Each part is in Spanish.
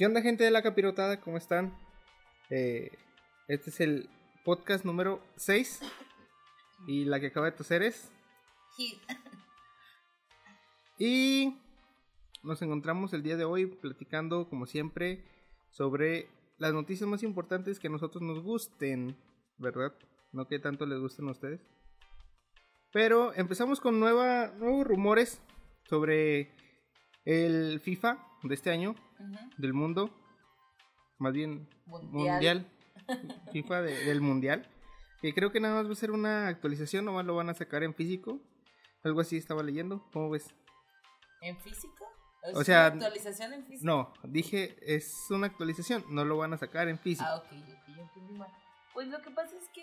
¿Qué onda gente de la capirotada? ¿Cómo están? Eh, este es el podcast número 6 y la que acaba de toser es... Sí. Y nos encontramos el día de hoy platicando como siempre sobre las noticias más importantes que a nosotros nos gusten, ¿verdad? No que tanto les gusten a ustedes. Pero empezamos con nueva, nuevos rumores sobre el FIFA de este año, Del mundo, más bien Mundial. mundial, FIFA de- del mundial, que creo que nada más va a ser una actualización, nomás lo van a sacar en físico, algo así estaba leyendo, ¿cómo ves? ¿En físico? O ¿Es sea, una actualización en físico? No, dije es una actualización, no lo van a sacar en físico. Ah, ok, ok, yo entendí mal. Pues lo que pasa es que,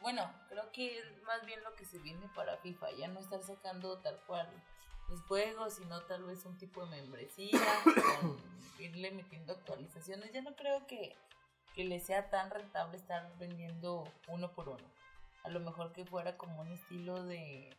bueno, creo que es más bien lo que se viene para FIFA, ya no estar sacando tal cual los juegos, sino tal vez un tipo de membresía, irle metiendo actualizaciones. Ya no creo que, que le sea tan rentable estar vendiendo uno por uno. A lo mejor que fuera como un estilo de...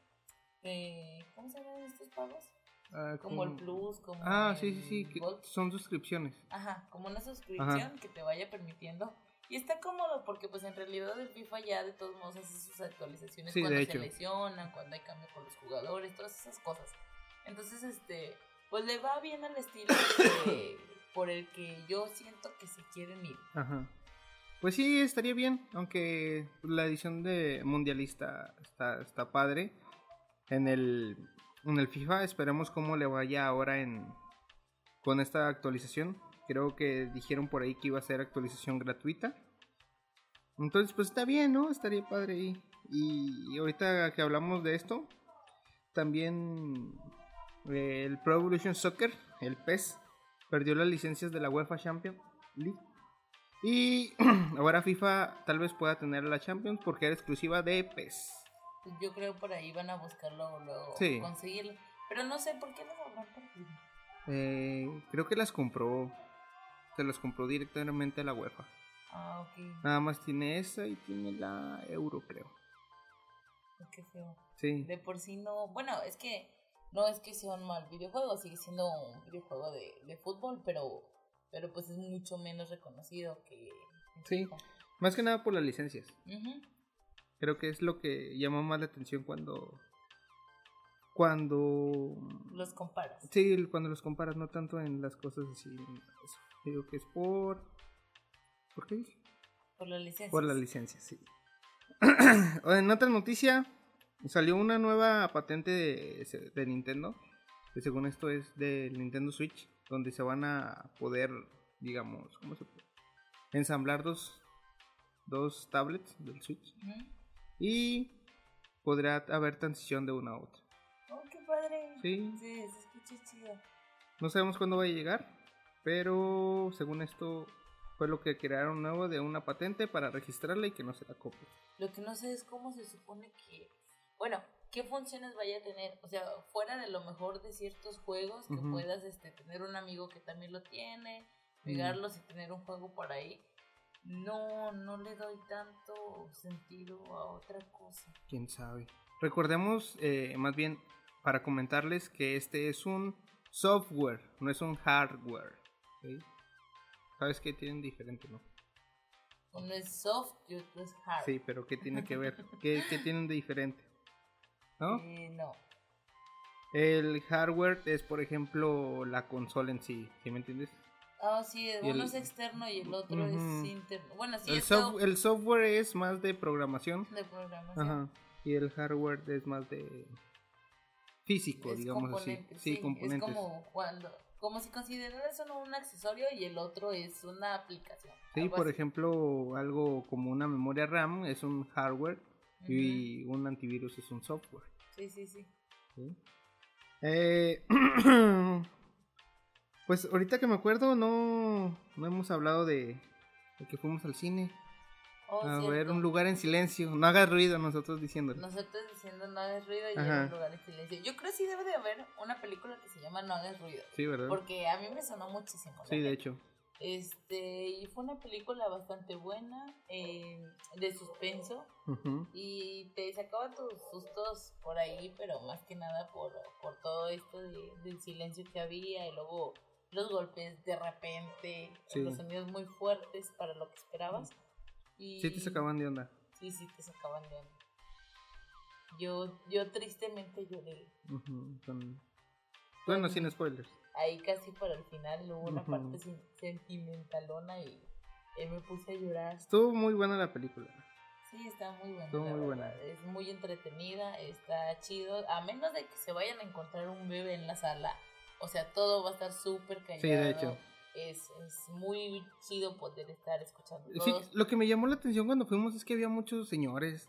de- ¿Cómo se llaman estos pagos? Ah, Como el Plus, como Ah, el sí, sí, sí, que son suscripciones. Ajá, como una suscripción que te vaya permitiendo. Y está cómodo porque pues en realidad el FIFA ya de todos modos hace sus actualizaciones Sí, cuando se lesionan, cuando hay cambio con los jugadores, todas esas cosas. Entonces, este, pues le va bien al estilo que- por el que yo siento que se quieren ir. Ajá. Pues sí, estaría bien, aunque la edición de mundialista está, está padre. En el, en el FIFA esperemos cómo le vaya ahora en con esta actualización. Creo que dijeron por ahí que iba a ser actualización gratuita. Entonces, pues está bien, ¿no? Estaría padre ahí. Y, y ahorita que hablamos de esto, también el Pro Evolution Soccer, el PES, perdió las licencias de la UEFA Champions League. Y ahora FIFA tal vez pueda tener la Champions porque era exclusiva de PES. Pues yo creo por ahí van a buscarlo luego Sí. conseguirlo. Pero no sé por qué los habrán perdido. Eh, creo que las compró. Se las compró directamente a la UEFA. Ah, ok. Nada más tiene esa y tiene la Euro, creo. Qué feo. Sí. de por sí no, bueno, es que no es que sea un mal videojuego, sigue siendo un videojuego de, de fútbol, pero pero pues es mucho menos reconocido que Sí. Más que nada por las licencias. Creo que es lo que llama más la atención cuando. Cuando. Los comparas. Sí, cuando los comparas, no tanto en las cosas así. Digo que es por. ¿Por qué dije? Por la licencia. Por la licencia, sí. en otra noticia, salió una nueva patente de, de Nintendo. Que según esto es del Nintendo Switch. Donde se van a poder, digamos, ¿cómo se puede? Ensamblar dos, dos tablets del Switch. Y podrá haber transición de una a otra. Oh, qué padre. Sí. Sí, se escucha chido. No sabemos cuándo va a llegar. Pero según esto fue lo que crearon nuevo de una patente para registrarla y que no se la copie. Lo que no sé es cómo se supone que, bueno, qué funciones vaya a tener, o sea, fuera de lo mejor de ciertos juegos que puedas este tener un amigo que también lo tiene, Mm. pegarlos y tener un juego por ahí. No, no le doy tanto sentido a otra cosa. Quién sabe. Recordemos, eh, más bien, para comentarles que este es un software, no es un hardware. ¿Sabes qué tienen diferente, no? Uno es soft y otro es hard. Sí, pero ¿qué tiene que ver? ¿Qué, qué tienen de diferente? ¿No? Eh, no. El hardware es, por ejemplo, la consola en sí, ¿sí me entiendes? Ah, sí, Y el- uno es externo y el otro Ujú. es interno. Bueno, sí, el, es soft- soft el software es más de programación. de programación. Ajá. Y el hardware es más de físico, Es digamos así. Sí, sí, componentes. Es como cuando, como si consideraras uno un accesorio y el otro es una aplicación. Sí, por así. ejemplo, algo como una memoria RAM es un hardware y un antivirus es un software. Sí, sí, sí. ¿sí? Eh, pues ahorita que me acuerdo, no, no hemos hablado de, de que fuimos al cine Oh, a cierto. ver un lugar en silencio. No hagas ruido nosotros diciéndolo. Nosotros diciendo no hagas ruido y Ajá. un lugar en silencio. Yo creo que sí debe de haber una película que se llama No hagas ruido. Sí, ¿verdad? Porque a mí me sonó muchísimo. Sí, de hecho. Este, y fue una película bastante buena, eh, de suspenso. Y te sacaba tus sustos por ahí, pero más que nada por, por todo esto de- del silencio que había y luego los golpes de repente, Sí. los sonidos muy fuertes para lo que esperabas. Y Sí te sacaban de onda. Sí, sí, te sacaban de onda. Yo, yo tristemente lloré. Bueno, sin spoilers. Ahí casi para el final hubo una Ujú. parte sen- sentimentalona y eh, me puse a llorar. Estuvo muy buena la película. Sí, está muy buena. Estuvo muy verdad. buena. Es muy entretenida, está chido. A menos de que se vayan a encontrar un bebé en la sala. O sea, todo va a estar súper callado. Sí, de hecho. Es, es muy chido poder estar escuchando Sí, lo que me llamó la atención cuando fuimos es que había muchos señores.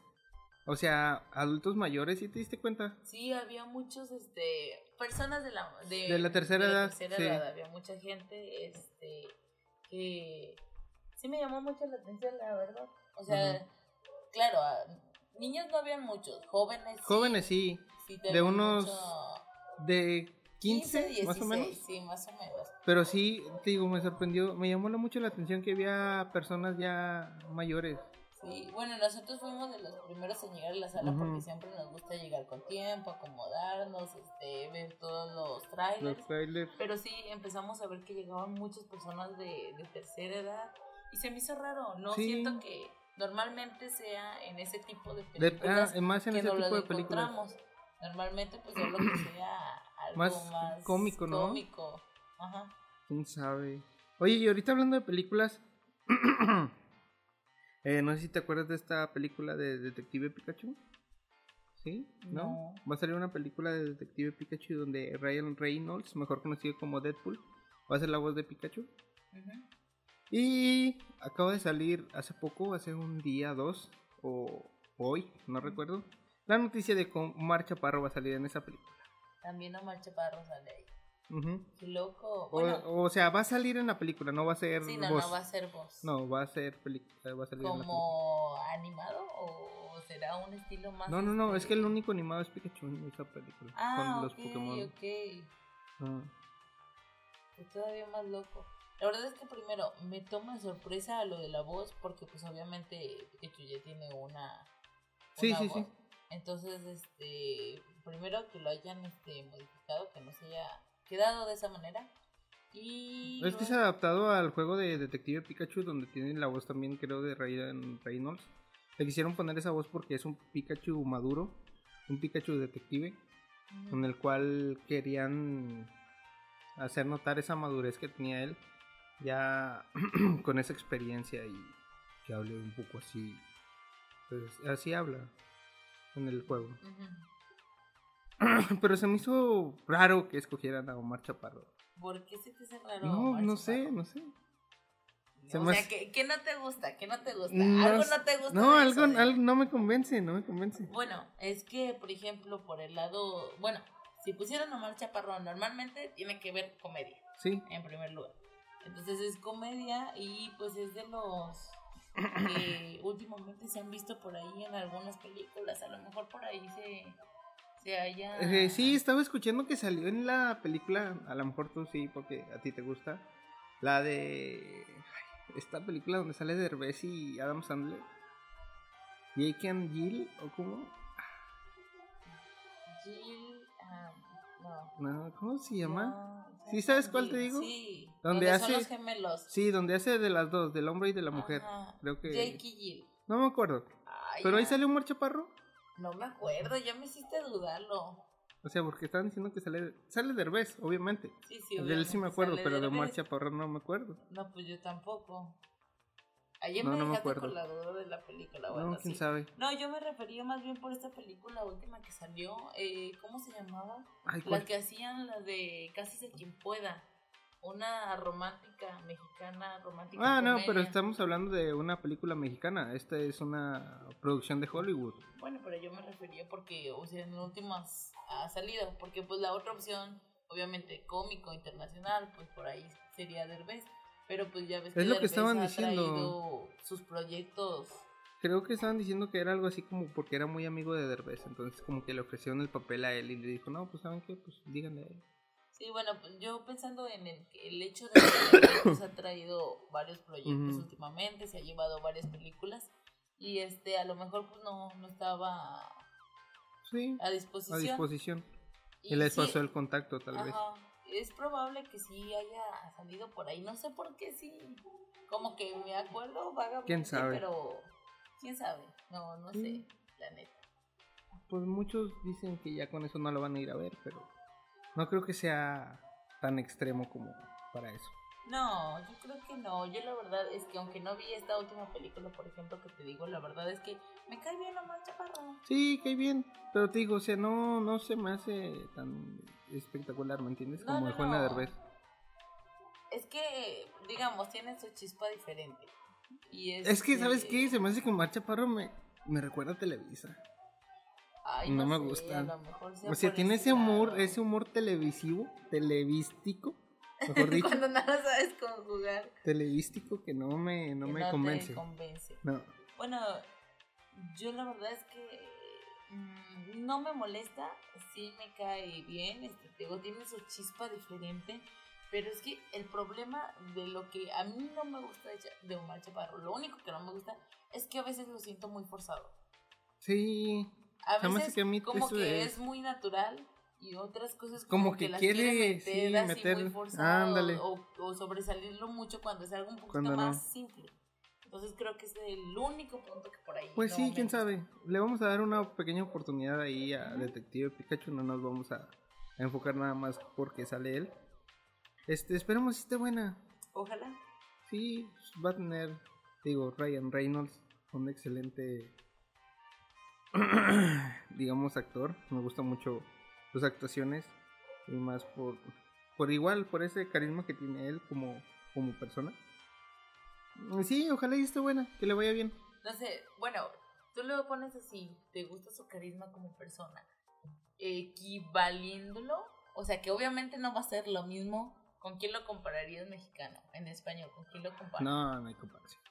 O sea, adultos mayores, ¿sí te diste cuenta? Sí, había muchos, este, personas de la, de, De la tercera edad, tercera sí. edad. Había mucha gente, este, que sí me llamó mucho la atención, la verdad. O sea, claro, niños no habían muchos, jóvenes. Jóvenes, sí. sí de unos mucho- De 15, 15, más o menos. 16, Sí, más o menos. Pero sí, te digo, me sorprendió, me llamó la- mucho la atención que había personas ya mayores. Sí, bueno, nosotros fuimos de los primeros en llegar a la sala porque siempre nos gusta llegar con tiempo, acomodarnos, este, ver todos los trailers. Los trailers. Pero sí, empezamos a ver que llegaban muchas personas de, de tercera edad y se me hizo raro. No Sí. siento que normalmente sea en ese tipo de De- películas ah, más en que ese no tipo de películas. encontramos. Normalmente pues es lo que sea algo Más más, cómico, ¿no? cómico. Ajá. ¿Quién sabe? Oye, y ahorita hablando de películas, eh, no sé si te acuerdas de esta película de Detective Pikachu. ¿Sí? ¿No? No. Va a salir una película de Detective Pikachu donde Ryan Reynolds, mejor conocido como Deadpool, va a ser la voz de Pikachu. Y acaba de salir hace poco, hace un día, dos, o hoy, no recuerdo, la noticia de que Omar Chaparro va a salir en esa película. También Omar Chaparro sale ahí. Ujú. Qué loco. O, Bueno, o sea, va a salir en la película, no va a ser sí, no, voz. no va a ser voz. No, va a ser película, va a salir en la película. ¿Como animado o será un estilo más? No, no, no, este, es que el único animado es Pikachu en esa película. Ah, con los ok, Pokémon. ok. Ah. Pues todavía más loco. La verdad es que primero me toma sorpresa lo de la voz porque pues obviamente Pikachu ya tiene una, Sí, una sí, voz. sí. Entonces, este, primero que lo hayan este modificado, que no se haya quedado de esa manera. Y Es que es luego- adaptado al juego de Detective Pikachu, donde tiene la voz también, creo, de Ryan Reynolds. Le quisieron poner esa voz porque es un Pikachu maduro, un Pikachu detective, Ujú. en el cual querían hacer notar esa madurez que tenía él, ya con esa experiencia y que hable un poco así. Pues así habla en el juego. Ujú. Pero se me hizo raro que escogieran a Omar Chaparro. ¿Por qué se te hace raro? No, Omar no sé, no sé. se o sea, hace- ¿qué, qué no te gusta? ¿Qué no te gusta? No ¿Algo no te gusta? No, algo, eso, algo no me convence, no me convence. Bueno, es que, por ejemplo, por el lado... Bueno, si pusieran a Omar Chaparro, normalmente tiene que ver comedia, Sí, en primer lugar. Entonces es comedia y pues es de los que últimamente se han visto por ahí en algunas películas. A lo mejor por ahí se, se haya... Eh, sí, estaba escuchando que salió en la película, a lo mejor tú sí, porque a ti te gusta, la de esta película donde sale Derbez y Adam Sandler. Jake and Jill, ¿o cómo? Jill, ah, no. No, ¿Cómo se llama? No, ¿Sí sabes cuál te digo? Sí. Donde Donde hace- son los gemelos. Sí, donde hace de las dos, del hombre y de la mujer. Ajá, Creo que... Jake y Jill. No me acuerdo. Ay, Pero ahí salió Omar Chaparro. No me acuerdo, ya me hiciste dudarlo. O sea, porque estaban diciendo que sale, sale Derbez, obviamente. Sí, sí, de él sí me obviamente acuerdo, sale pero de Omar. Chaparro no me acuerdo. No, pues yo tampoco. Ayer No, me no me dejaste acuerdo. con la duda de la película, bueno, no, quién sí. sabe. No, yo me refería más bien por esta película última que salió. Eh, ¿Cómo se llamaba? Ay, La que hacían la de Casi se quien pueda. Una romántica mexicana, romántica. Ah, no, comedia. pero estamos hablando de una película mexicana. Esta es una producción de Hollywood. Bueno, pero yo me refería porque, o sea, en últimas ha salido. Porque, pues, la otra opción, obviamente, cómico, internacional, pues por ahí sería Derbez. Pero, pues, ya ves Es lo que Derbez estaban ha diciendo. sus proyectos. Creo que estaban diciendo que era algo así como porque era muy amigo de Derbez. Entonces, como que le ofrecieron el papel a él y le dijo, no, pues, ¿saben qué? Pues díganle a él. Sí, bueno, pues yo pensando en el, el hecho de que Derbez ha traído varios proyectos últimamente, se ha llevado varias películas. Y, este, a lo mejor, pues, no, no estaba Sí, a a disposición. disposición. Y Y les sí, pasó el contacto, tal vez. Es probable que sí haya salido por ahí. No sé por qué sí. Como que me acuerdo vagamente. ¿Quién sabe? Pero. ¿Quién sabe? No, no sé, la neta. Pues muchos dicen que ya con eso no lo van a ir a ver, pero no creo que sea tan extremo como para eso. No, yo creo que no. Yo la verdad es que aunque no vi esta última película, por ejemplo, que te digo, la verdad es que me cae bien Omar Chaparro. Sí, que bien, pero te digo, o sea, no, no se me hace tan espectacular, ¿me entiendes? Como no, el Juana no. Derbez. Es que, digamos, tiene su chispa diferente. Y es, Es que, ¿sabes eh, qué? Se me hace que Omar Chaparro me, me recuerda a Televisa. Ay, no me sé, gusta. a lo mejor sea O sea, tiene ese humor, ese humor televisivo, televístico, mejor dicho, Cuando no sabes conjugar. televístico que no me, no que me convence. convence. No. Bueno, yo la verdad es que mm, no me molesta, sí me cae bien, este, te digo, tiene su chispa diferente, pero es que el problema de lo que a mí no me gusta de, de Omar Chaparro, lo único que no me gusta es que a veces lo siento muy forzado. Sí, A veces que a mí como que es- es muy natural y otras cosas como, Como que las quiere, meter sí, así meter- muy forzado ándale. o, o sobresalirlo mucho cuando es algo un poquito Cuando no. más simple. Entonces creo que es el único punto que por ahí. pues no sí, me quién sabe. Le vamos a dar una pequeña oportunidad ahí a Ujú. Detective Pikachu, no nos vamos a, a enfocar nada más porque sale él. Este, esperemos que esté buena. Ojalá. Sí, va a tener, digo, Ryan Reynolds, un excelente, digamos, actor. Me gustan mucho sus actuaciones y más por, por igual, por ese carisma que tiene él como, como persona. Sí, ojalá y esté buena, que le vaya bien. No sé, bueno, tú lo pones así, te gusta su carisma como persona, equivaliéndolo, o sea que obviamente no va a ser lo mismo. ¿Con quién lo compararías mexicano? En español, ¿con quién lo comparas? No, no hay comparación.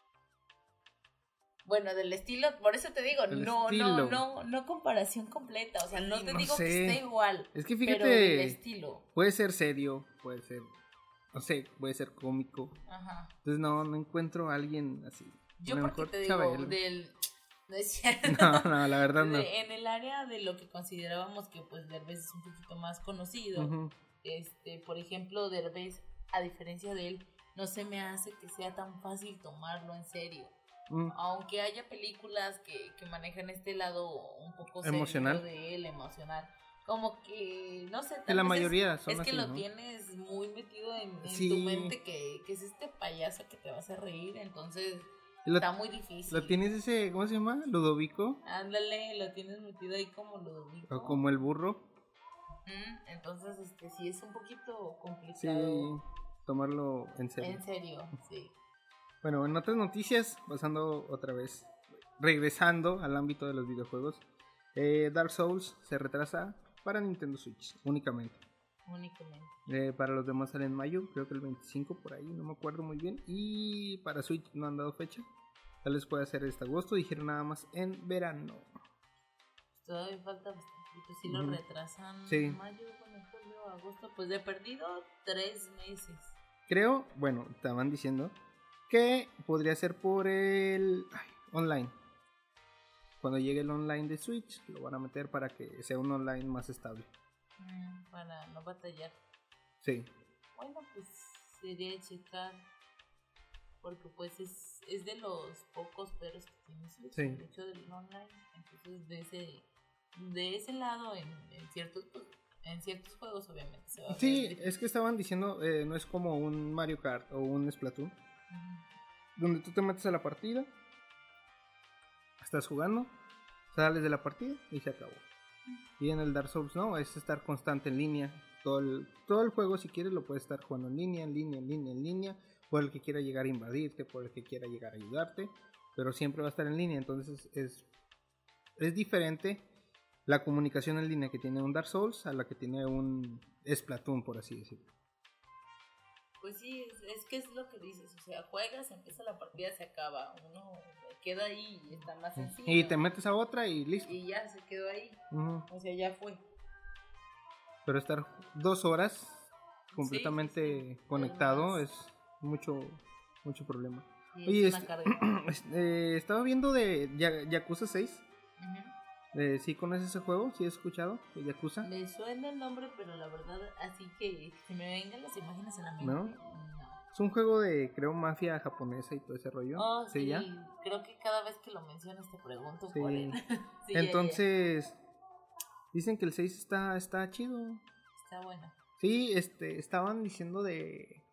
Bueno, del estilo, por eso te digo, Del no, estilo. no, no, no comparación completa, o sea, no Sí, te no digo sé. que esté igual, Es que pero del fíjate, estilo. puede ser serio, puede ser, no sé, puede ser cómico. Ajá. Entonces no, no encuentro a alguien así. Yo porque mejor te digo, del... No es cierto. No, no, la verdad no. De- en el área de lo que considerábamos que pues Derbez es un poquito más conocido, este, por ejemplo, Derbez, a diferencia de él, no se me hace que sea tan fácil tomarlo en serio. Mm. Aunque haya películas que, que manejan este lado un poco Emocional. de él, emocional. Como que, no sé, tal la vez mayoría es, son es que lo ¿no? tienes muy metido en, en Sí. tu mente que, que es este payaso que te va a hacer reír, entonces Lo, está muy difícil. lo tienes ese, ¿cómo se llama? Ludovico, Ándale, lo tienes metido ahí como lo o como el burro. Mm, Entonces, este, sí es un poquito Sí, complicado. tomarlo en serio. En serio, sí. Bueno, en otras noticias, pasando otra vez, regresando al ámbito de los videojuegos, eh, Dark Souls se retrasa para Nintendo Switch únicamente. Únicamente. Eh, para los demás sale en mayo, creo que el 25 por ahí, no me acuerdo muy bien. Y para Switch no han dado fecha. Tal vez pueda ser este agosto, dijeron nada más en verano. Todavía falta bastante. Si lo retrasan Sí. mayo, junio, julio, agosto, pues de perdido tres meses. Creo, bueno, estaban diciendo que podría ser por el ay, online. Cuando llegue el online de Switch, lo van a meter para que sea un online más estable. Mm, para no batallar. Sí, Bueno, pues sería checar. Porque pues es, es de los pocos peros que tiene Switch, Sí. el hecho del online. Entonces de ese, de ese lado en, en ciertos pues, en ciertos juegos obviamente se va a ver sí, es que estaban diciendo, eh, no es como un Mario Kart o un Splatoon. Donde tú te metes a la partida, estás jugando, sales de la partida y se acabó. Y en el Dark Souls no, es estar constante en línea. Todo el, juego, si quieres, lo puedes estar jugando en línea, en línea, en línea, en línea. Por el que quiera llegar a invadirte, por el que quiera llegar a ayudarte. Pero siempre va a estar en línea. Entonces es, es diferente la comunicación en línea que tiene un Dark Souls a la que tiene un Splatoon, por así decirlo. Pues sí, es, es que es lo que dices, o sea, juegas, empieza la partida, se acaba, uno queda ahí y está más sencillo. Y te metes a otra y listo. Y ya se quedó ahí, o sea, ya fue. Pero estar dos horas completamente sí, sí. conectado Es es mucho mucho problema. Y Oye, es una carga. Este, estaba viendo de Ya- Yakuza 6. Ujú. Eh, ¿Sí conoces ese juego? ¿Sí has escuchado? ¿De Yakuza? Me suena el nombre, pero la verdad, así que si me vengan las imágenes en la mente. ¿No? no. Es un juego de, creo, mafia japonesa y todo ese rollo. Oh, ¿Sí, ya? creo que cada vez que lo mencionas te pregunto Sí. él. Sí, ya, ya, Entonces, dicen que el 6 está, está chido. Está bueno. Sí, este, estaban diciendo de...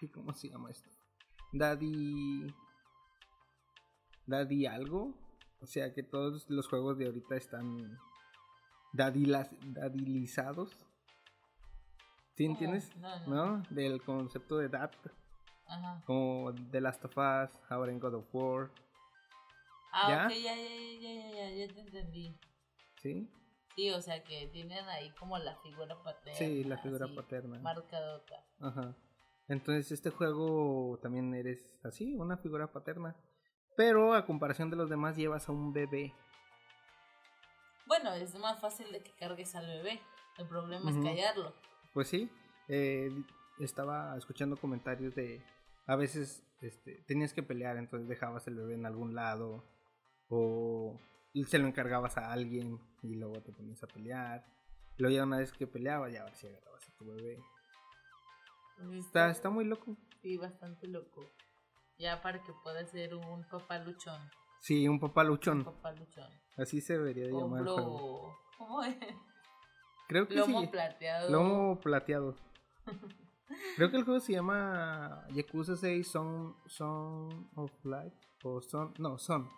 Ay, ¿cómo se llama esto? Daddy... Daddy algo. O sea que todos los juegos de ahorita están dadilas- dadilizados. ¿Sí entiendes? No, no. ¿No? Del concepto de dad. Ajá. Como The Last of Us, ahora en God of War. Ah, ¿Ya? ok, ya, ya, ya, ya, ya, ya, ya te entendí. ¿Sí? Sí, o sea que tienen ahí como la figura paterna. Sí, la figura así, paterna. Marcadota. Ajá. Entonces este juego también eres así, una figura paterna. Pero a comparación de los demás llevas a un bebé. Bueno, es más fácil de que cargues al bebé. El problema es callarlo. Pues sí, eh, estaba escuchando comentarios de a veces este, tenías que pelear, entonces dejabas el bebé en algún lado o se lo encargabas a alguien y luego te ponías a pelear. Luego ya una vez que peleabas ya ahora sí agarrabas a tu bebé. Está, está muy loco. Sí, bastante loco. Ya para que pueda ser un papá luchón. Sí, un papá Un luchón. papá luchón. Así se debería de llamar. Hombro. ¿Cómo es? Creo que Lomo sí. plateado. Lomo plateado. Creo que el juego se llama Yakuza 6 Son, Son of Life. O Son. No, Son.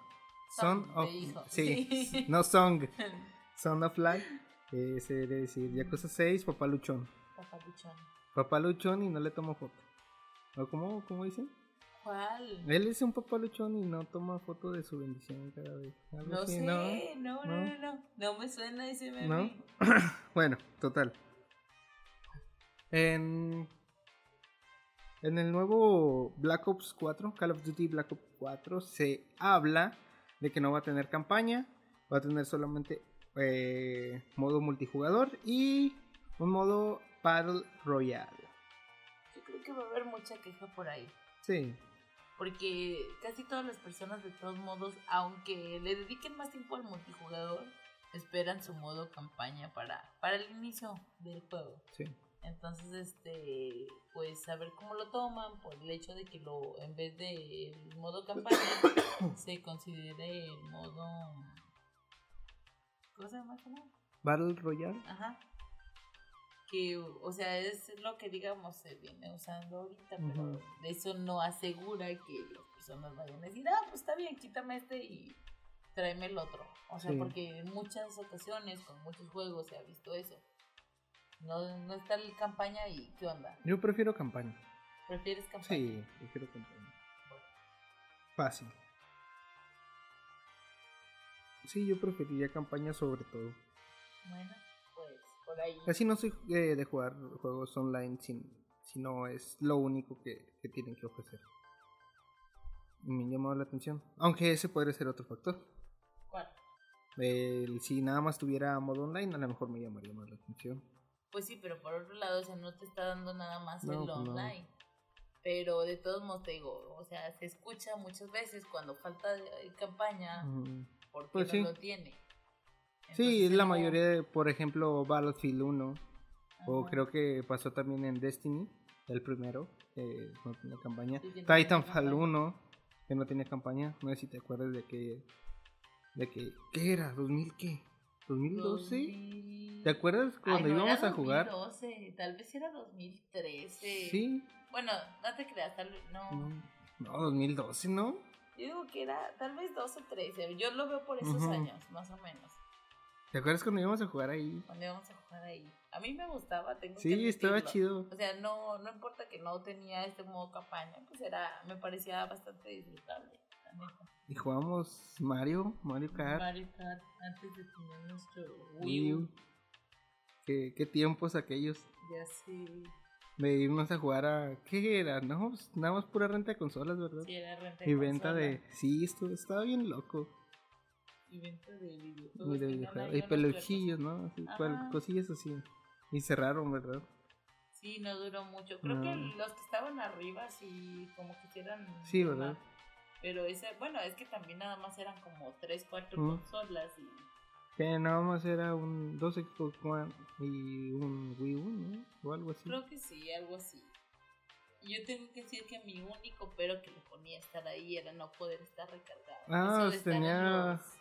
Son, Son of. Sí. Sí. No Song. Son of Life. Eh, se debe decir Yakuza 6 Papá Luchón. papá luchón. Papá Luchón y no le tomo foto. ¿O cómo, cómo dicen? ¿Cuál? Él es un papá luchón y no toma foto de su bendición cada vez. No así, sé, ¿no? no, no, ¿No? no, no, no, me suena ese meme. ¿No? Bueno, total. En, en el nuevo Black Ops 4, Call of Duty Black Ops 4, se habla de que no va a tener campaña, va a tener solamente eh, modo multijugador y un modo Battle Royale. Yo creo que va a haber mucha queja por ahí. Sí, Porque casi todas las personas, de todos modos, aunque le dediquen más tiempo al multijugador, esperan su modo campaña para, para el inicio del juego. sí. Entonces, este, pues a ver cómo lo toman por el hecho de que lo, en vez de el modo campaña, se considere el modo. ¿Cómo se llama? Battle Royale. Ajá. Que, o sea, es lo que digamos se viene usando ahorita, pero eso no asegura que las personas vayan a decir, ah, pues está bien, quítame este y tráeme el otro. O sea, Sí. porque en muchas ocasiones, con muchos juegos, se ha visto eso. No, no está la campaña y ¿qué onda? Yo prefiero campaña. ¿Prefieres campaña? Sí, prefiero campaña. Fácil. Sí, yo preferiría campaña sobre todo. Bueno, por ahí. Casi no soy eh, de jugar juegos online sin, si no es lo único que, que tienen que ofrecer. Me llamado la atención. Aunque ese podría ser otro factor. ¿Cuál? El- si nada más tuviera modo online, a lo mejor me llamaría más la atención. Pues sí, pero por otro lado, o sea, no te está dando nada más No, el pues no. online. Pero de todos modos te digo, o sea, se escucha muchas veces cuando falta de- campaña porque Pues no sí. lo tiene. Sí, Entonces, la mayoría de, por ejemplo, Battlefield 1. O Ajá. creo que pasó también en Destiny, el primero, que no tenía campaña. Sí, no Titanfall campaña. 1, que no tenía campaña. No sé si te acuerdas de que. De que. ¿Qué era? ¿2000 qué? ¿2012? 2000. ¿Te acuerdas Ay, cuando no, íbamos era a jugar? 2012, tal vez era 2013. Sí. Bueno, no te creas, tal vez, no. No, no, 2012, ¿no? Yo digo que era tal vez 12, 13. Yo lo veo por esos Ujú. años, más o menos. ¿Te acuerdas cuando íbamos a jugar ahí? Cuando íbamos a jugar ahí. A mí me gustaba, tengo que Sí, estaba admitirlo. chido. O sea, no, no importa que no tenía este modo campaña, pues era, me parecía bastante disfrutable. Y jugamos Mario, Mario Kart. Mario Kart, antes de tener nuestro Wii U. ¿Qué, qué tiempos aquellos Ya sé. de irnos a jugar a. ¿Qué era? No, pues, nada más pura renta de consolas, ¿verdad? Sí, era renta y venta consola de. Sí, esto estaba bien loco. Y venta de videojuegos. Y, de que videojuegos, eran y ahí unos pelujillos, ¿no? Así, cual- cosillas así. Y cerraron, ¿verdad? Sí, no duró mucho. Creo No. que los que estaban arriba sí, como quisieran. Sí, más. ¿verdad? Pero ese, bueno, es que también nada más eran como 3, 4 Mm. consolas y Que nada más era un dos Xbox One y un Wii U, ¿no? O algo así. Creo que sí, algo así. Yo tengo que decir que mi único pero que le ponía a estar ahí era no poder estar recargado. Ah, Eso de estar en tenía- los-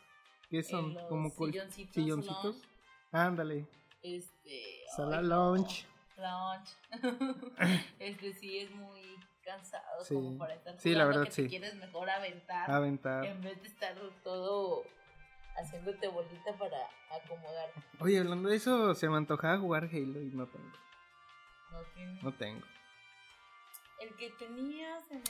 ¿Qué son? Como silloncitos, silloncitos. lounge. Ándale. Este. Sala ay, lounge. Lounge. este sí es muy cansado Sí. como para estar Sí, la verdad, que sí. te quieres mejor aventar Aventar. en vez de estar todo haciéndote bolita para acomodarte. Oye, hablando de eso, se me antojaba jugar Halo y no tengo. No No tengo. El que tenías en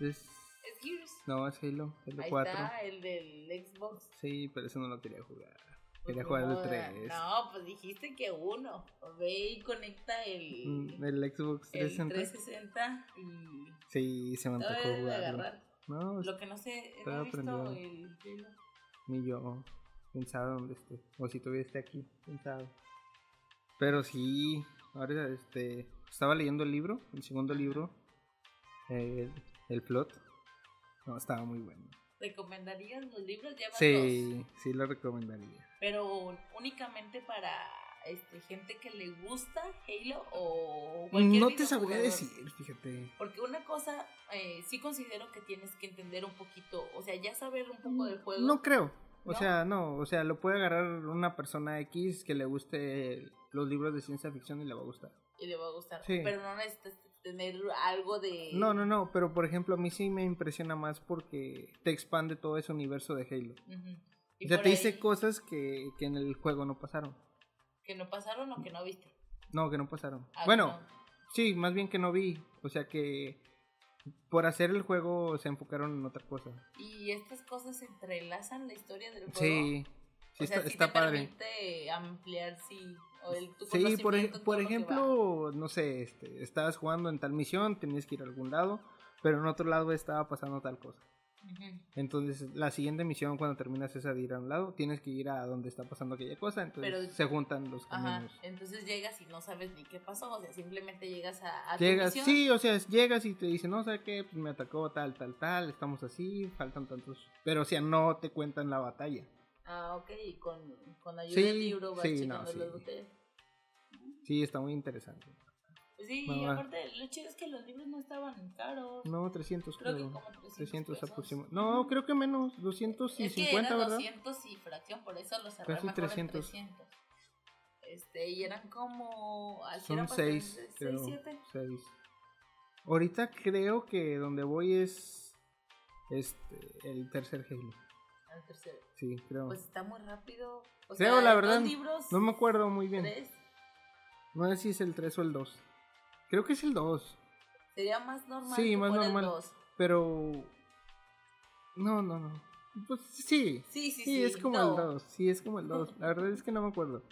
el Es... es Gears. No, es Halo, Halo Ahí 4. está, el del Xbox. Sí, pero eso no lo quería jugar. Pues Quería jugar el modo, 3. No, pues dijiste que uno. Ve y conecta el, Mm, El Xbox el 360. 360 y Sí, se me antojó agarrar. No, Lo que no sé, no he visto el Halo. ni yo pensaba dónde esté. O si todavía esté aquí, pensaba. Pero sí, ahora este, estaba leyendo el libro, el segundo libro, eh, el plot. No, estaba muy bueno. ¿Recomendarías los libros? Ya dos. Sí, sí lo recomendaría. Pero únicamente para este, gente que le gusta Halo o cualquier No te sabría decir, fíjate. Porque una cosa, eh, sí considero que tienes que entender un poquito, o sea, ya saber un poco del juego. No creo. O ¿No? sea, no, o sea, lo puede agarrar una persona X que le guste los libros de ciencia ficción y le va a gustar. Y le va a gustar. Sí. Pero no necesitas tener algo de... No, no, no, pero por ejemplo, a mí sí me impresiona más porque te expande todo ese universo de Halo. Y O sea, te dice ahí cosas que, que en el juego no pasaron. Que no pasaron o que no viste. No, que no pasaron. Ah, bueno, no. sí, más bien que no vi. O sea que por hacer el juego se enfocaron en otra cosa. Y estas cosas entrelazan la historia del juego. Sí, sí o sea, está, sí está te padre. permite ampliar, sí, o el, tu Sí, por, por ejemplo, no sé, este, estabas jugando en tal misión, tenías que ir a algún lado, pero en otro lado estaba pasando tal cosa. Entonces, la siguiente misión, cuando terminas esa de ir a un lado, tienes que ir a donde está pasando aquella cosa, entonces Pero- se juntan los Ajá, caminos. entonces llegas y no sabes ni qué pasó, o sea, simplemente llegas a, a tu Llegas, misión. sí, o sea, llegas y te dicen, no, ¿sabes qué? Pues me atacó tal, tal, tal, estamos así, faltan tantos. Pero, o sea, no te cuentan la batalla. Ah, ok, y con, con ayuda Sí, del libro vas sí, no, sí. las botellas. Sí, está muy interesante. Sí, No, y aparte, lo chido es que los libros no estaban caros. No, 300 Creo creo. que como 300 300 pesos. aproximadamente. No, creo que menos, 250, es que eran ¿verdad? 200 y fracción, por eso los cerré Casi mejor 300. en 300. Este, y eran como... Son eran bastantes, 6, seis, creo. siete. 6. Ahorita creo que donde voy es este el tercer Halo. Al tercero. Sí, creo. Pues está muy rápido. O Creo, sea, la verdad, libros, no me acuerdo muy bien. tres, No sé si es el 3 o el 2. Creo que es el 2. Sería más normal Sí, que más fuera el normal. dos. Pero. No, no, no. Pues sí. Sí, sí, Sí, sí. es como no. el 2. Sí, es como el 2. La verdad es que no me acuerdo.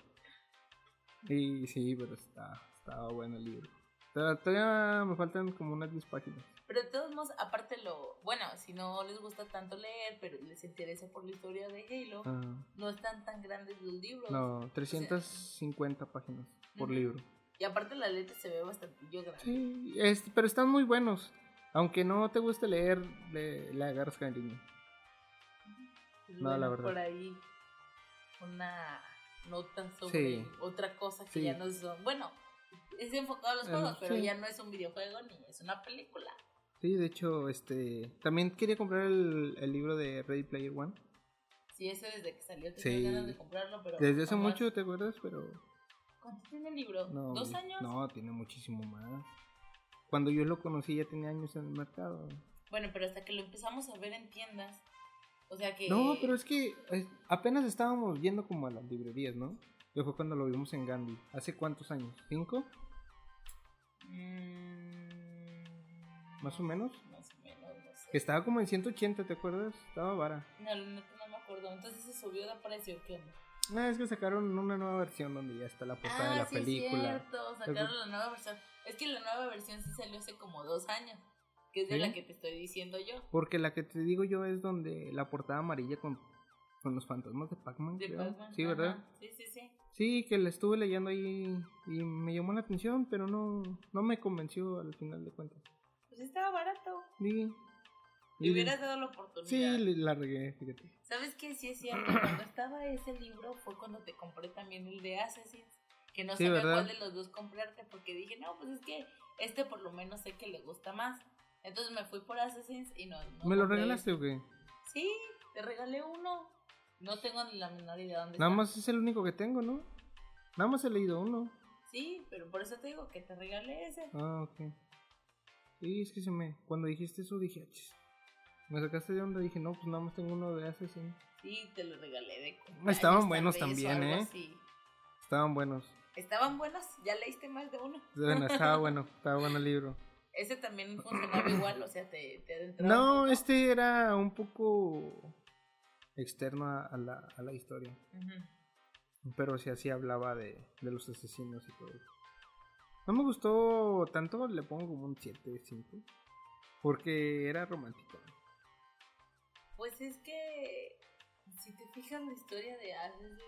Y sí, pero está, estaba bueno el libro. Todavía me faltan como unas 10 páginas. Pero de todos modos, aparte lo... Bueno, si no les gusta tanto leer, pero les interesa por la historia de Halo, Ah, no están tan grandes los libros. no, 350 páginas por libro. Y aparte la letra se ve bastante grande. Sí, es- pero están muy buenos. Aunque no te guste leer, le, le agarras cariño. Pues No, la verdad. Por ahí una nota sobre Sí. otra cosa que Sí. ya no son... Bueno, es enfocado a los Eh, juegos, pero ya no es un videojuego ni es una película. Sí, de hecho, este. También quería comprar el, el libro de Ready Player One. Sí, ese desde que salió tenía Sí. ganas de comprarlo, pero... Desde hace jamás. mucho, ¿te acuerdas? Pero. ¿Cuánto tiene el libro? No, ¿Dos años? No, tiene muchísimo más. Cuando yo lo conocí ya tenía años en el mercado. Bueno, pero hasta que lo empezamos a ver en tiendas. O sea que... No, pero es que apenas estábamos yendo como a las librerías, ¿no? Que fue cuando lo vimos en Gandhi. ¿Hace cuántos años? ¿Cinco? Mm, ¿Más o menos? Más o menos, no sé. Que estaba como en 180, ¿te acuerdas? Estaba vara. No, neta no me acuerdo. Entonces se subió de precio, ¿qué onda? Ah, es que sacaron una nueva versión donde ya está la portada de la Ah, sí, película. cierto. Sacaron la nueva versión. Es que la nueva versión sí salió hace como dos años. Que es de ¿Sí? la que te estoy diciendo yo. Porque la que te digo yo es donde la portada amarilla con, con los fantasmas de Pac-Man. De. Pac-Man, Sí, ajá. ¿verdad? Sí, sí, sí. Sí, que la estuve leyendo ahí y me llamó la atención, pero no, no me convenció al final de cuentas. Pues estaba barato. Sí, Le hubieras dado la oportunidad. Sí, la regué, fíjate. ¿Sabes qué? Sí es cierto. Cuando estaba ese libro fue cuando te compré también el de Assassins. Que no Sí, sabía ¿verdad? cuál de los dos comprarte porque dije, no, pues es que este por lo menos sé que le gusta más. Entonces me fui por Assassins y no. no ¿Me lo regalaste o qué? Sí, te regalé uno. No tengo ni la menor idea dónde Nada está. más es el único que tengo, ¿no? Nada más he leído uno. Sí, pero por eso te digo que te regalé ese. Ah, ok. Sí, es que se me. Cuando dijiste eso dije, "Ah, chis". Me sacaste de onda, dije, no, pues nada más tengo uno de Assassin. Sí, te lo regalé de Estaban buenos también, ¿eh? así. Estaban buenos. Estaban buenos, ya leíste más de uno. Bueno, estaba bueno, estaba bueno el libro. Ese también funcionaba igual, o sea, te, te adentraba No, este era un poco externo a, la, a la historia. Pero sí, así hablaba de, de los asesinos y todo eso. No me gustó tanto, le pongo como un 7, 5. Porque era romántico. Pues es que, si te fijas la historia de Assassin's,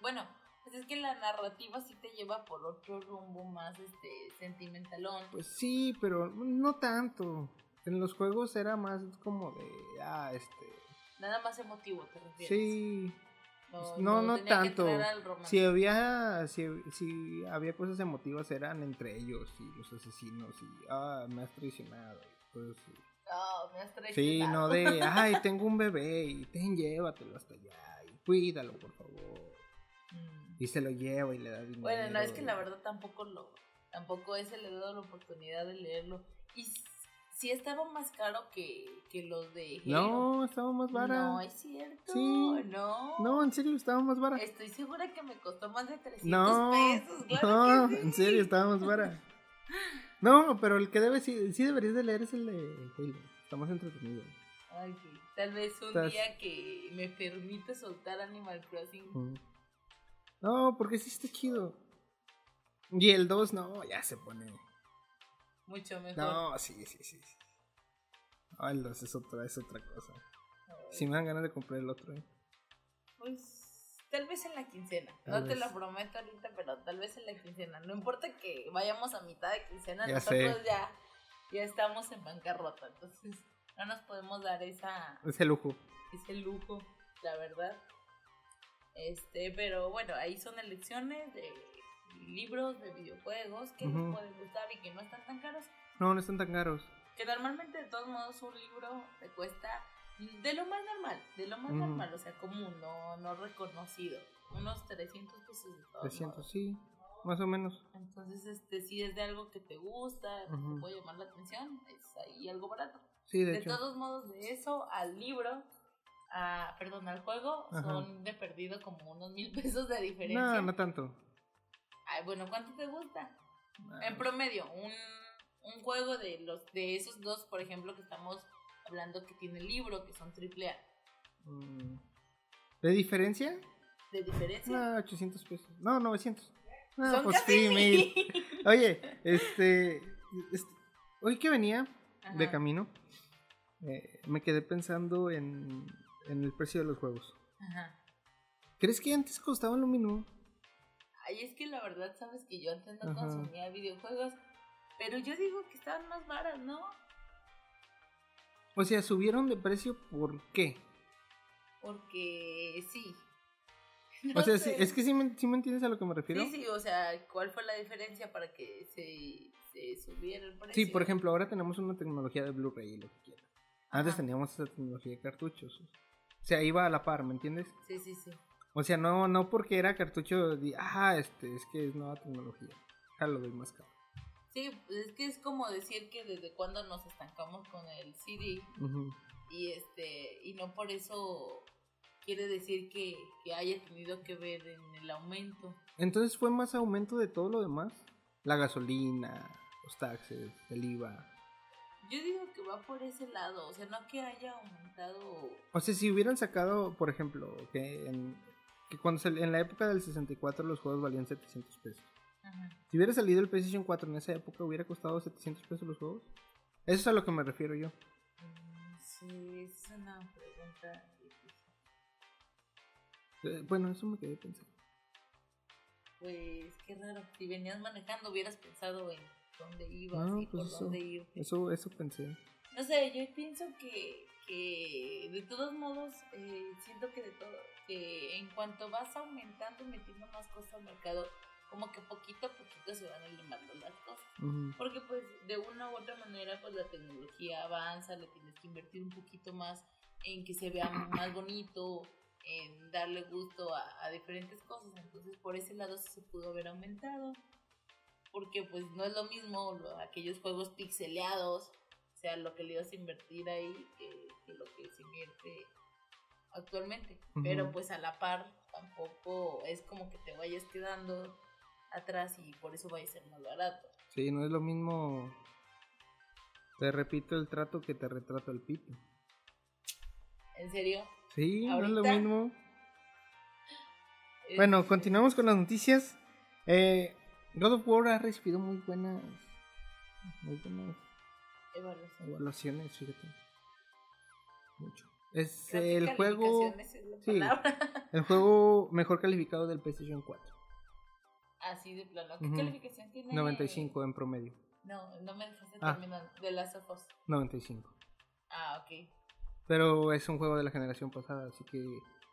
bueno, pues es que la narrativa sí te lleva por otro rumbo más, este, sentimentalón. Pues sí, pero no tanto. En los juegos era más como de, ah, este... Nada más emotivo, te refieres. Sí, no, no que tanto. Si había, si, si había cosas emotivas eran entre ellos y los asesinos y, ah, me has traicionado. así. No, me has Sí, traicionado. no de, ay, tengo un bebé y ten, llévatelo hasta allá y cuídalo, por favor. Mm. Y se lo lleva y le da dinero. Bueno, no, es que la verdad tampoco lo, tampoco ese le he dado la oportunidad de leerlo. Y sí estaba más caro que, que los de Halo. No, estaba más vara. No, es cierto. Sí. No. No, en serio, estaba más vara. Estoy segura que me costó más de 300 No, pesos. Claro no, que sí. en serio, estaba más vara. No, pero el que debe, sí, sí deberías de leer es el de Halo. Está más entretenido. Ay, sí. Tal vez un Estás- día que me permita soltar Animal Crossing. Mm. No, porque sí está chido. Y el 2, no, ya se pone. Mucho mejor. No, sí, sí, sí. No, el 2 es otra, es otra cosa. Si me dan ganas de comprar el otro. ¿eh? Pues tal vez en la quincena. Tal no te lo prometo ahorita, pero tal vez en la quincena. No importa que vayamos a mitad de quincena, Ya nosotros sé. ya, ya estamos en bancarrota. Entonces no nos podemos dar esa, Ese lujo. ese lujo, la verdad. Este, pero bueno, ahí son elecciones de libros, de videojuegos que nos pueden gustar y que no están tan caros. No, no están tan caros. Que normalmente, de todos modos, un libro te cuesta de lo más normal, de lo más normal, o sea, común, no, no reconocido. Unos 300 pesos de todos 300, modos. sí. Más o menos. Entonces, este, si es de algo que te gusta, que te puede llamar la atención, es ahí algo barato. Sí, de De, hecho. todos modos, de eso al libro, a, perdón, al juego, Ajá. son de perdido como unos mil pesos de diferencia. No, no tanto. Ay, bueno, ¿cuánto te gusta? Ah, En promedio, un, un juego de los de esos dos, por ejemplo, que estamos hablando que tiene libro, que son triple A. mm. ¿De diferencia? ¿De diferencia? No, 800 pesos. No, 900. No, son pues casi sí, mil. Oye, este, este, Hoy que venía de camino, eh, me quedé pensando en, en el precio de los juegos. Ajá. ¿Crees que antes costaban lo mismo? Ay, es que la verdad, sabes que yo antes no Ajá. consumía videojuegos, pero yo digo que estaban más baras, ¿no? O sea, subieron de precio, ¿por qué? Porque sí. o sea, sí, es que sí me, sí me entiendes a lo que me refiero. Sí, sí, o sea, ¿cuál fue la diferencia para que se, se subiera el precio? Sí, por ejemplo, ahora tenemos una tecnología de Blu-ray y lo que quieras. Antes teníamos esa tecnología de cartuchos. O sea, iba a la par, ¿me entiendes? Sí, sí, sí. O sea, no, no porque era cartucho, di, ah, este, es que es nueva tecnología. Ya lo doy más caro. Sí, es que es como decir que desde cuando nos estancamos con el CD y este y no por eso quiere decir que, que haya tenido que ver en el aumento. Entonces fue más aumento de todo lo demás. La gasolina, los taxes, el IVA. Yo digo que va por ese lado, o sea, no que haya aumentado. O sea, si hubieran sacado, por ejemplo, que en, que cuando sal- en la época del 64 los juegos valían 700 pesos. Ajá. Si hubiera salido el PlayStation 4 en esa época, ¿hubiera costado 700 pesos los juegos? Eso es a lo que me refiero yo. Mm, Sí, es una pregunta difícil. Eh, bueno, eso me quedé pensando. Pues qué raro, si venías manejando hubieras pensado en dónde ibas No, y pues por eso- dónde ir. Eso, eso pensé. no sé, yo pienso que, que de todos modos, eh, siento que de todo, que en cuanto vas aumentando, metiendo más cosas al mercado, como que poquito a poquito se van eliminando las cosas. Porque pues de una u otra manera pues la tecnología avanza, le tienes que invertir un poquito más en que se vea más bonito, en darle gusto a, a diferentes cosas. Entonces por ese lado sí se pudo haber aumentado. Porque pues no es lo mismo lo- aquellos juegos pixeleados, o sea, lo que le ibas a invertir ahí que, que lo que se invierte actualmente. Pero pues a la par tampoco es como que te vayas quedando atrás y por eso vaya a ser más barato. Sí, no es lo mismo. Te repito el trato que te retrato el pito. ¿En serio? Sí, no es lo ¿Ahorita? mismo. Bueno, continuamos con las noticias. Eh, God of War ha recibido muy buenas, muy buenas evaluación. evaluaciones, fíjate. Mucho. Es Creo el juego, es sí. el juego mejor calificado del PlayStation 4. Así de plano. ¿Qué Ujú. calificación tiene? 95 en promedio. No, no me dejaste Ah. terminar. De las ojos. 95. Ah, ok. Pero es un juego de la generación pasada, así que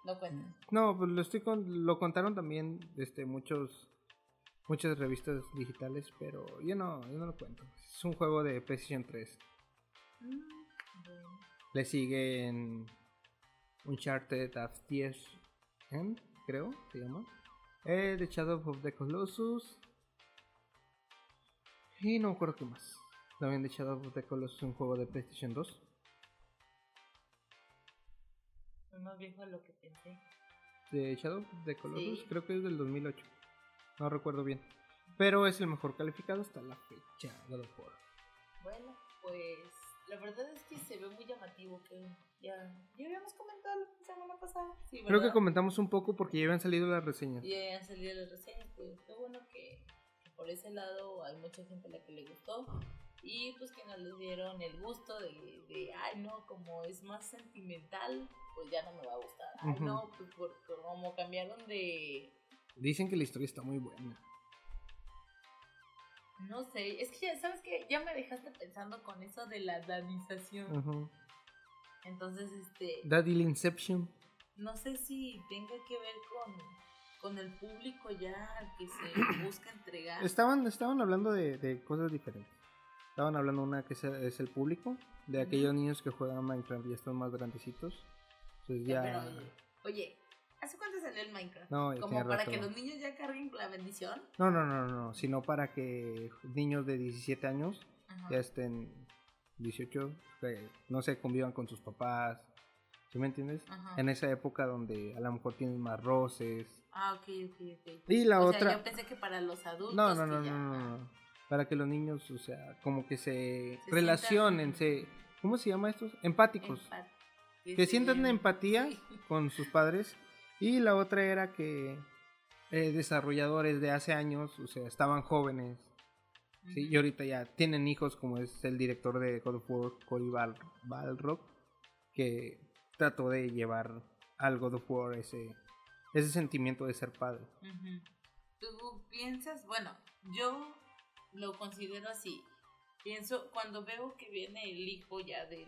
No cuenta. no, pues lo estoy con, lo contaron también este muchos muchas revistas digitales, pero yo no, yo no lo cuento. Es un juego de PlayStation 3. Mm, bueno. Le siguen Uncharted After End, creo, se llama. Eh, The Shadow of the Colossus. Y no me acuerdo qué más. También The Shadow of the Colossus, un juego de PlayStation 2. Es más viejo de lo que pensé. The Shadow of the Colossus, Sí. creo que es del 2008. No recuerdo bien. Pero es el mejor calificado hasta la fecha. God of War. Bueno, pues la verdad es que se ve muy llamativo que ya, ya habíamos comentado la semana pasada. Sí, Creo que comentamos un poco porque ya habían salido las reseñas. Ya han salido las reseñas, pues qué bueno que, por ese lado hay mucha gente a la que le gustó y pues que nos les dieron el gusto de, de ay no, como es más sentimental, pues ya no me va a gustar. Ay Ujú. no, pues por, por como cambiaron de, Dicen que la historia está muy buena. No sé, es que ya sabes que ya me dejaste pensando con eso de la danización. Ujú. Entonces, este, Daddy Inception. no sé si tenga que ver con, con el público ya al que se busca entregar. Estaban, estaban hablando de, de cosas diferentes. Estaban hablando una que es, es el público, de aquellos niños que juegan Minecraft y están más grandecitos. Pues ya. Pero, oye, ¿hace cuánto salió el Minecraft? No, ya Como para rato. que los niños ya carguen la bendición. No, no, no, no, sino para que niños de 17 años Ajá. ya estén 18, que no se convivan con sus papás. ¿Sí me entiendes? Ajá. En esa época donde a lo mejor tienen más roces. Ah, ok, ok, ok. Y la o otra. sea, yo pensé que para los adultos. No, no, que no, ya- no, no. Para que los niños, o sea, como que se, Se relacionen, sientan- se... ¿Cómo se llama estos? Empáticos. Empat- Que sientan se- empatía Sí. con sus padres. Y la otra era que eh, desarrolladores de hace años, o sea, estaban jóvenes. ¿sí? Y ahorita ya tienen hijos, como es el director de God of War, Cory Bal Balrog, que trató de llevar al God of War ese, ese sentimiento de ser padre. Ujú. Tú piensas, bueno, yo lo considero así. Pienso, cuando veo que viene el hijo ya del,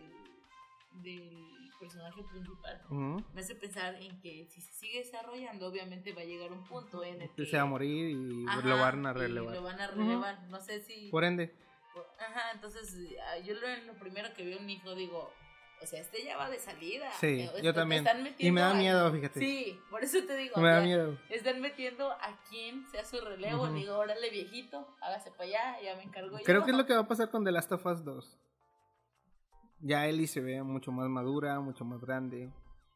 del personaje principal, Ujú. me hace pensar en que si se sigue desarrollando, obviamente va a llegar un punto en el que se va a morir y Ajá, lo van a relevar. lo van a relevar. No sé si. Por ende, Ajá, entonces ah, yo lo, lo primero que veo un hijo digo, o sea, este ya va de salida. Sí, Eh, yo también. están Y me da a- miedo, fíjate. Sí, por eso te digo. me da sea, miedo. Están metiendo a quien sea su relevo. Ujú. Digo, órale, viejito, hágase para allá, ya me encargo yo. Creo que es lo que va a pasar con The Last of Us 2. Ya Ellie se ve mucho más madura, mucho más grande.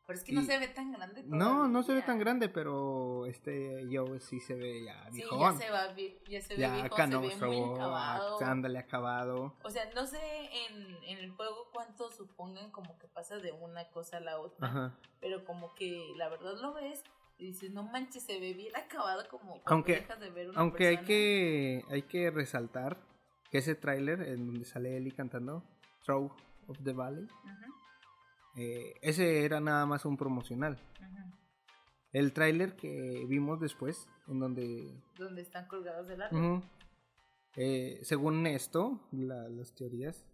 Pero es que no y- se ve tan grande. No, no se ve tan grande, pero este Joe sí se ve ya Sí, viejón. ya se va, ya se ve ya viejo, canoso, se ve muy acabado. ándale acabado. O sea, no sé en, en el juego cuánto supongan como que pasa de una cosa a la otra. Ajá. Pero como que la verdad lo ves y dices, no manches, se ve bien acabado como Aunque- dejas de ver una Aunque hay que hay que resaltar que ese tráiler en donde sale Ellie cantando Throw of the Valley, eh, ese era nada más un promocional. El tráiler que vimos después, en donde Donde están colgados del árbol. Eh, según esto, la- las teorías,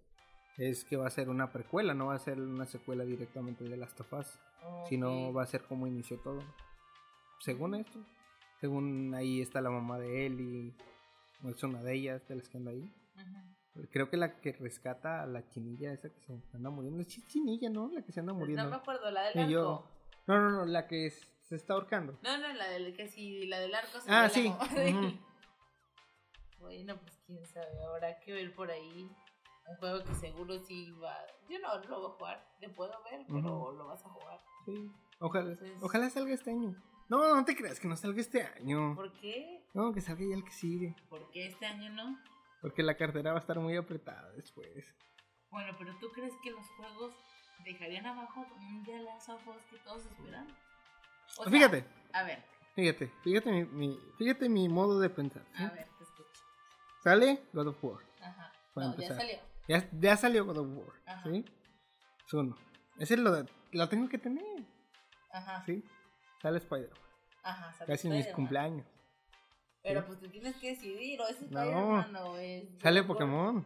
es que va a ser una precuela, no va a ser una secuela directamente de Last of Us, sino va a ser como inició todo. Según esto, según ahí está la mamá de Ellie, o es una de ellas, de las que anda ahí. Creo que la que rescata a la chinilla esa que se anda muriendo. Es chi- chinilla, ¿no? La que se anda muriendo. No me acuerdo, la del yo. arco. No, no, no, la que es- se está ahorcando. No, no, la del que sí, la del arco. Ah, sería sí. Bueno, pues quién sabe, habrá que ver por ahí. Un juego que seguro sí va. Yo no lo voy a jugar, le puedo ver, pero lo vas a jugar. Sí. Ojalá, Entonces- ojalá salga este año. No, no te creas que no salga este año. ¿Por qué? No, que salga ya el que sigue. ¿Por qué este año no? Porque la cartera va a estar muy apretada después. Bueno, pero ¿tú crees que los juegos dejarían abajo un The Last of Us que todos esperan? O sea, fíjate, A ver, fíjate, fíjate mi, mi- fíjate mi modo de pensar. ¿sí? a ver, te escucho. Sale God of War. Ajá. No, ya salió. Ya, ya salió God of War. Ajá. ¿Sí? Es uno. Ese lo, lo tengo que tener. Ajá. ¿Sí? Sale Spider. Ajá. salió Casi en mis Spider-Man. cumpleaños. Pero pues te tienes que decidir, o es No. Spider-Man o es. Sale. Pokémon.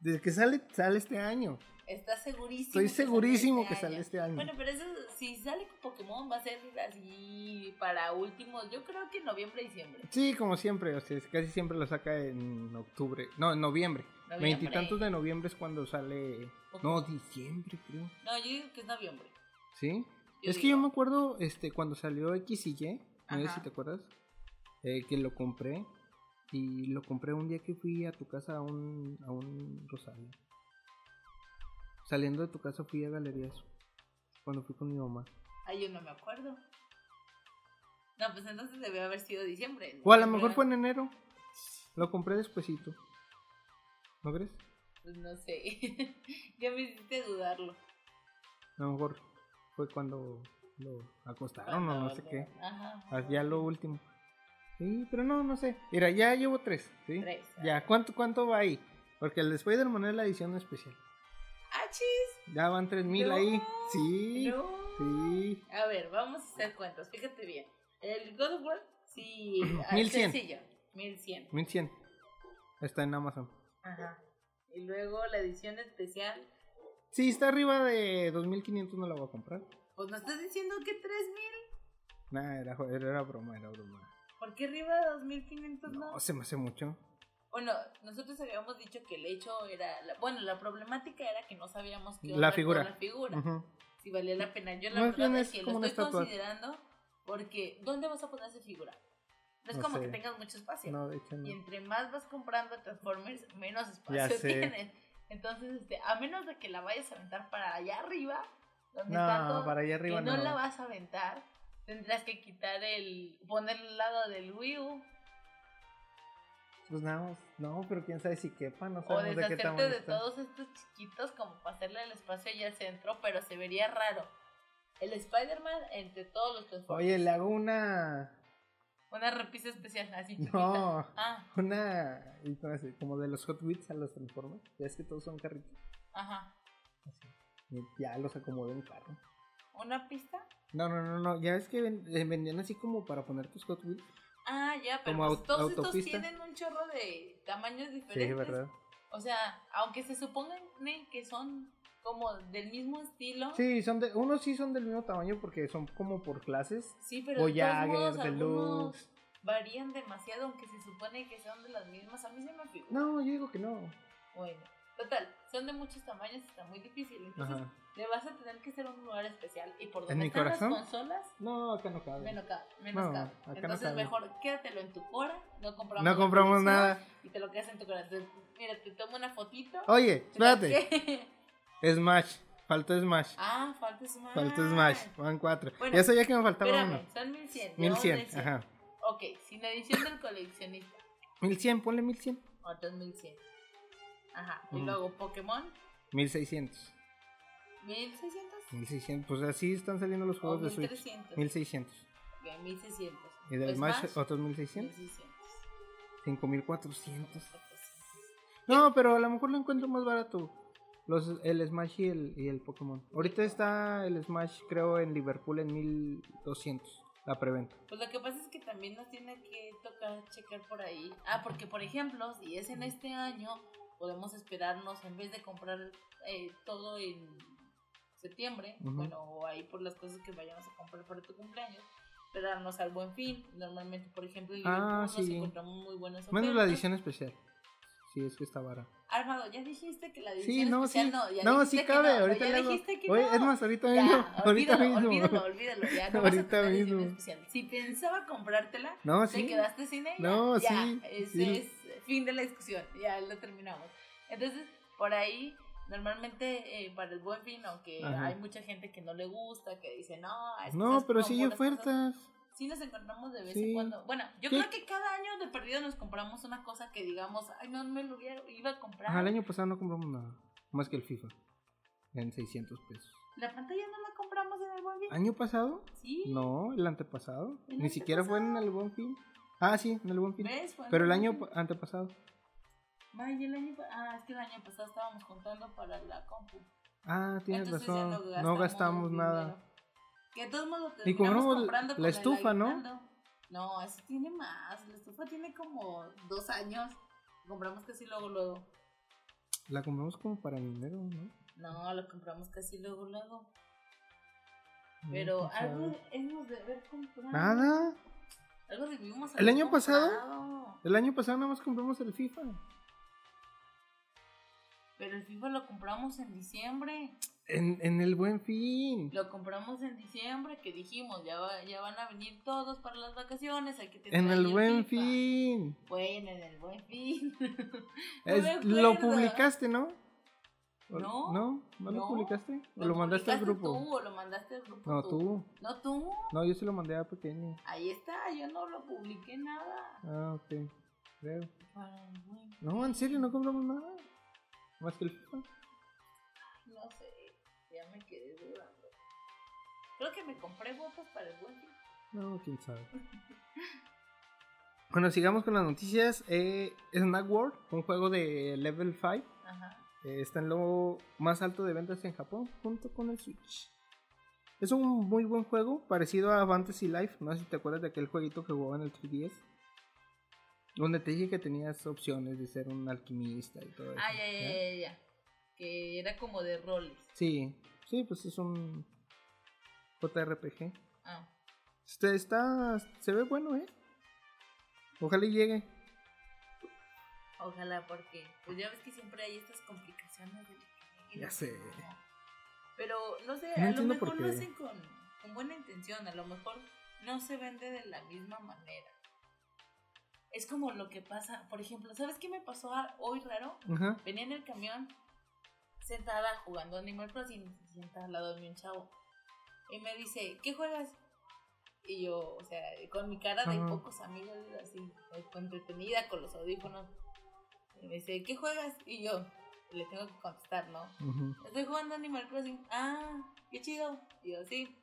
Desde que sale, sale este año. Estás segurísimo. Estoy que sale segurísimo este que sale año. este año. Bueno, pero eso, si sale con Pokémon, va a ser así para últimos. Yo creo que noviembre, diciembre. Sí, como siempre, o sea, casi siempre lo saca en octubre. No, en noviembre. Veintitantos de noviembre es cuando sale. No, diciembre, creo. No, yo digo que es noviembre. ¿Sí? Yo es que yo me acuerdo este cuando salió X y Y, no sé si te acuerdas, eh, que lo compré. Y lo compré un día que fui a tu casa a un, a un Rosario. Saliendo de tu casa fui a Galerías. Cuando fui con mi mamá. Ay, yo no me acuerdo. No, pues entonces debe haber sido diciembre. O a lo mejor fue en enero. Lo compré despuesito. ¿No crees? Pues no sé. ya me hiciste dudarlo. A lo mejor fue cuando lo acostaron o no sé qué. Ajá. Ah, Ya lo último. Sí, pero no, no sé. Mira, ya llevo tres, ¿sí? Tres, Ya, ¿cuánto, cuánto va ahí? Porque el de Spider-Man es la edición especial. ¡Ah, chis! Ya van tres mil No, ahí. Sí, No. sí. A ver, vamos a hacer cuentas. Fíjate bien. El God of War, sí. ah, 1100. Sencillo. 1100. 1100. Está en Amazon. Ajá. Y luego la edición especial. Sí, está arriba de 2500, no la voy a comprar. Pues no estás diciendo que 3000. Nah, era, era broma, era broma. ¿Por qué arriba de 2500 no? No, se me hace mucho. Bueno, nosotros habíamos dicho que el hecho era. la- bueno, la problemática era que no sabíamos qué La figura. La figura. Si valía la pena. Yo la Más verdad es que lo estoy considerando porque ¿dónde vas a poner esa figura? No es No como sé. que tengas mucho espacio. No, de hecho no. Y entre más vas comprando Transformers, menos Ya espacio sé. tienes. Entonces, este, a menos de que la vayas a aventar para allá arriba, donde No, está todo, para allá arriba que no, no. la vas a aventar, tendrás que quitar el, poner el lado del Wii U, Pues nada más. No, pero quién sabe si quepa, no o sabemos de qué deshacerte tamaño de está. todos estos chiquitos como para hacerle el espacio allá al centro, pero se vería raro. El Spider-Man entre todos los Transformers. Oye, le hago una. Una repisa especial, así chiquita. No, Ah, una. y ¿cómo se- Como de los Hot Wheels a los Transformers. Ya es que todos son carritos. ajá. Así. Y ya los acomodé en carro. ¿Una pista? No, no, no, no. Ya es que ven- eh, vendían así como para poner tus Hot Wheels. Ah, ya, pero Como pues todos estos tienen un chorro de tamaños diferentes. Sí, ¿verdad? O sea, aunque se supongan que son como del mismo estilo, sí, Sí, son de, unos sí son del mismo tamaño porque son como por clases. pero de Voyager, todos modos algunos Deluxe. varían demasiado, aunque se supone que son de las mismas. A mí se me figura. No, yo digo que no. Bueno, total, son de muchos tamaños, está muy difícil. Entonces, Ajá. le vas a tener que hacer un lugar especial. Y por ¿En donde mi están corazón? las consolas, No, acá no cabe. menos cabe. Menos No, cabe. acá no Entonces, cabe. mejor quédatelo en tu cora, no compramos No compramos nada. Y te lo quedas en tu corazón. Mira, te tomo una fotito. Oye, espérate. Smash. Faltó Smash. Ah, falta Smash. Faltó Smash. Van cuatro. Bueno, ya sabía que me faltaba Espérame, uno. son 1100. 1100. llevamos 1100. Ajá. Ok, sin edición del coleccionista. 1100, ponle 1100. Otros 1100. Ajá. Y Ujú. luego Pokémon, 1600. 1600. 1600. Pues así están saliendo los O juegos de Switch. 1300. 1600. Ok, 1600. Y del Smash, otros 1600. 1600. 5400. No, pero a lo mejor lo encuentro más barato. Los, el Smash y el, y el Pokémon. Ahorita está el Smash, creo, en Liverpool en 1200. La preventa. Pues lo que pasa es que también nos tiene que tocar checar por ahí. Ah, porque por ejemplo, si es en este año, podemos esperarnos en vez de comprar eh, todo en septiembre, Ujú. bueno, o ahí por las cosas que vayamos a comprar para tu cumpleaños, esperarnos al buen fin. Normalmente, por ejemplo, en Ah, Liverpool nos sí. encontramos muy buenas Menos la ofertas. edición especial. Sí, es que está vara. Armado, ya dijiste que la edición Sí, no, especial sí. no, ya No, sí cabe. no, ahorita ya le hago. dijiste que Oye, no. es más, ahorita Ya, mismo. Ahorita olvídalo, mismo. olvídalo, olvídalo, ya no vas a Ahorita tener edición mismo. especial. Si pensaba comprártela, No, te sí. quedaste sin ella. No, ya, sí, Ese sí. es fin de la discusión, ya lo terminamos. Entonces, por ahí, normalmente eh, para el buen fin, aunque Ajá. hay mucha gente que no le gusta, que dice, no, es que No, pero sí hay puras cosas", ofertas. Sí nos encontramos de vez Sí. en cuando. Bueno, yo ¿Qué? creo que cada año de perdido nos compramos una cosa que digamos, ay, no me lo hubiera, iba a comprar. Ajá, el año pasado no compramos nada. Más que el FIFA. En 600 pesos. La pantalla no la compramos en el buen fin. ¿Año pasado? Sí. No, el antepasado. El Ni siquiera fue en el buen fin. Ah, sí, en el buen fin. Pero el año antepasado. Ay, el año Ah, es que el año pasado estábamos contando para la compu. Ah, tienes Entonces razón. no gastamos nada. Que de todos modos Y compramos comprando la estufa, ¿no? No, ese tiene más. La estufa tiene como dos años. Compramos casi luego, luego. La compramos como para enero, ¿no? No, la compramos casi luego, luego. Pero algo hemos de haber comprado. Nada. Algo debimos ¿El año pasado? comprado. El año pasado nada más compramos el FIFA. Pero el FIFA lo compramos en diciembre. En, en el buen fin. Lo compramos en diciembre, que dijimos, ya, va- ya van a venir todos para las vacaciones, hay que tener En el buen FIFA. fin. Bueno, en el buen fin. Es- lo publicaste, ¿no? ¿O- No. ¿No? ¿No lo publicaste? ¿O lo mandaste al grupo? Tú, o lo mandaste al grupo No, tú. No, tú. No, yo se lo mandé a pequeño. Ahí está, yo no lo publiqué nada. Ah, ok. Creo. Para el buen No, en serio, no compramos nada. Más que el FIFA. No sé, ya me quedé dudando. Creo que me compré botas para el buen. No, quién sabe. Bueno, sigamos con las noticias. Eh, Snack World, un juego de level 5, Ajá. Eh, está en lo más alto de ventas en Japón, junto con el Switch. Es un muy buen juego, parecido a Fantasy Life. No sé si te acuerdas de aquel jueguito que jugaba en el 3DS. Donde te dije que tenías opciones de ser un alquimista y todo eso. Ah, ya, ya, ¿ya? ya. Que era como de roles. Sí, sí, pues es un JRPG. Ah. Este está, se ve bueno, ¿eh? Ojalá y llegue. Ojalá, porque pues ya ves que siempre hay estas complicaciones. De... Ya sé. Pero no sé, No a lo mejor lo hacen con, con buena intención, a lo mejor no se vende de la misma manera. Es como lo que pasa, por ejemplo, ¿sabes qué me pasó hoy raro? Venía en el camión sentada jugando Animal Crossing, se sienta al lado de mí un chavo. Y me dice, ¿qué juegas? Y yo, o sea, con mi cara de pocos amigos, así, entretenida con los audífonos. Y me dice, ¿qué juegas? Y yo, le tengo que contestar, ¿no? Estoy jugando Animal Crossing. Ah, qué chido. Y yo, sí,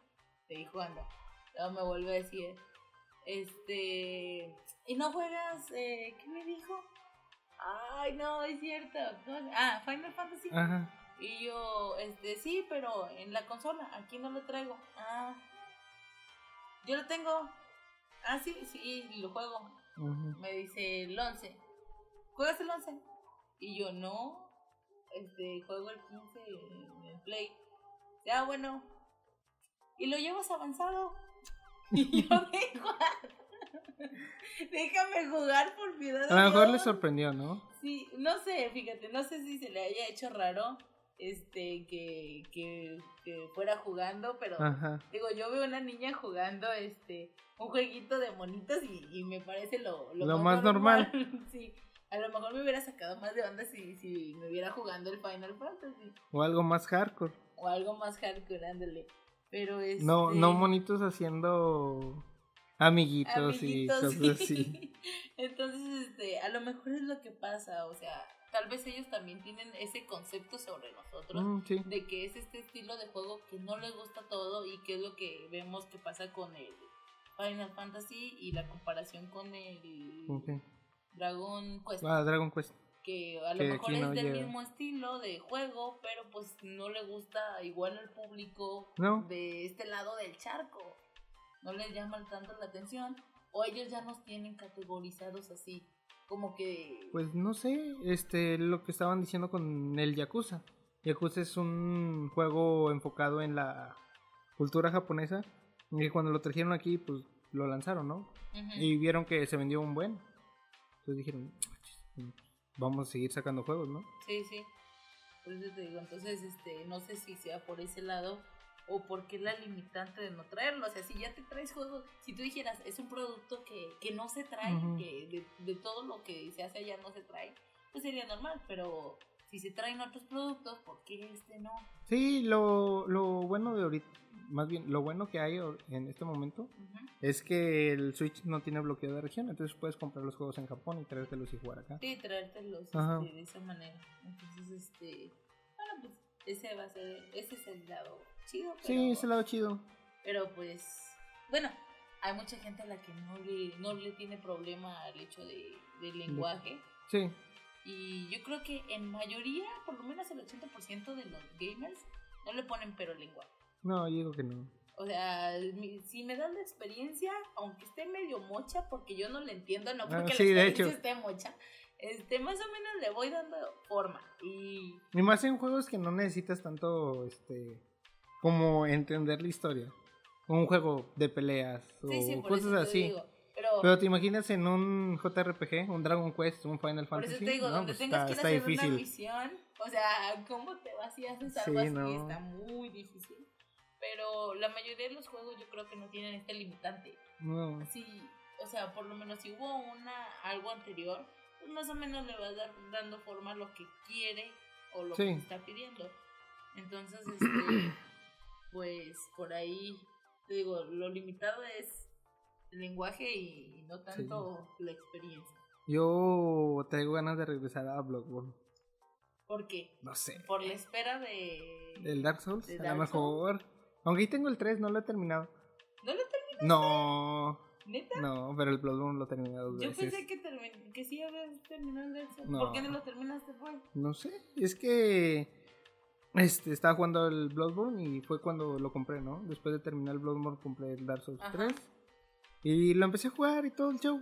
seguí jugando. Luego me vuelve a decir, este, ¿y no juegas? Eh, ¿Qué me dijo? Ay, no, es cierto. ¿Cómo se- Ah, Final Fantasy. Ajá. Y yo, este, sí, pero en la consola, aquí no lo traigo. Ah, yo lo tengo. Ah, sí, sí, lo juego. Me dice el 11. ¿Juegas el 11? Y yo, no. Este, juego el 15 en el Play. Ya, bueno. Y lo llevas avanzado. Y yo, deja. Déjame jugar por piedad. A lo mejor le Dios". sorprendió, ¿no? Sí, no sé, fíjate, no sé si se le haya hecho raro este que, que, que fuera jugando, pero Ajá. digo, yo veo una niña jugando este un jueguito de monitos y, y me parece lo, Lo más normal. sí, a lo mejor me hubiera sacado más de onda si, si me hubiera jugando el Final Fantasy O algo más hardcore. o algo más hardcore, ándale. Pero este No, no monitos haciendo amiguitos, amiguitos, y cosas sí. así. Entonces, este, a lo mejor es lo que pasa, o sea, tal vez ellos también tienen ese concepto sobre nosotros Mm, sí. de que es este estilo de juego que no les gusta todo y que es lo que vemos que pasa con el Final Fantasy y la comparación con el Ok. Dragon Quest, Ah, Dragon Quest. que a lo que mejor es no del llega. mismo estilo de juego, pero pues no le gusta igual al público No. de este lado del charco. No les llama tanto la atención o ellos ya nos tienen categorizados así. Como que... Pues no sé, este, lo que estaban diciendo con el Yakuza. Yakuza es un juego enfocado en la cultura japonesa. Y cuando lo trajeron aquí, pues lo lanzaron, ¿no? Y vieron que se vendió un buen. Entonces dijeron, vamos a seguir sacando juegos, ¿no? Sí, sí. Por eso te digo, entonces, este, no sé si sea por ese lado o porque la limitante de no traerlo. O sea, si ya te traes juegos, si tú dijeras, es un producto que, que no se trae, que de, de todo lo que se hace allá no se trae, pues sería normal, pero si se traen otros productos, ¿por qué este no? Sí, lo, lo bueno de ahorita, más bien, lo bueno que hay en este momento es que el Switch no tiene bloqueo de región, entonces puedes comprar los juegos en Japón y traértelos y jugar acá. Sí, traértelos este, de esa manera. Entonces, este, bueno, pues ese va a ser, ese es el lado chido. Pero, Sí, ese lado chido. pero pues, bueno, hay mucha gente a la que no le, no le tiene problema al hecho de, del lenguaje. Sí, Y yo creo que en mayoría, por lo menos el 80% de los gamers, no le ponen pero lenguaje. No, yo digo que no. O sea, mi- si me dan la experiencia, aunque esté medio mocha, porque yo no le entiendo, no Ah, porque sí, la experiencia esté mocha, este, más o menos le voy dando forma. Y Y más en juegos que no necesitas tanto, este, como entender la historia. Un juego de peleas o sí, sí, por cosas así. digo. Pero, Pero te imaginas en un JRPG, un Dragon Quest, un Final por Fantasy. eso te digo, No, donde pues tengas está, que ir está hacer una difícil. misión, o sea, ¿cómo te vas y haces algo Sí, así? no. Está muy difícil. Pero la mayoría de los juegos yo creo que no tienen este limitante. No. Sí, o sea, por lo menos si hubo una algo anterior, pues más o menos le vas dar- dando forma a lo que quiere o lo Sí. que está pidiendo. Entonces, este, pues por ahí, te digo, lo limitado es el lenguaje y no tanto la experiencia. Yo traigo ganas de regresar a Bloodborne. ¿Por qué? No sé. Por la espera de... ¿El Dark Souls? ¿De a lo mejor. Aunque ahí tengo el 3, no lo he terminado. ¿No lo terminé? No, ¿Neta? no, pero el Bloodborne lo terminé dos Yo veces. pensé que, termin- que sí habías terminado el. No. ¿Por qué no lo terminaste, pues? No sé, es que este estaba jugando el Bloodborne y fue cuando lo compré, ¿no? Después de terminar el Bloodborne compré el Dark Souls Ajá. 3 y lo empecé a jugar y todo el show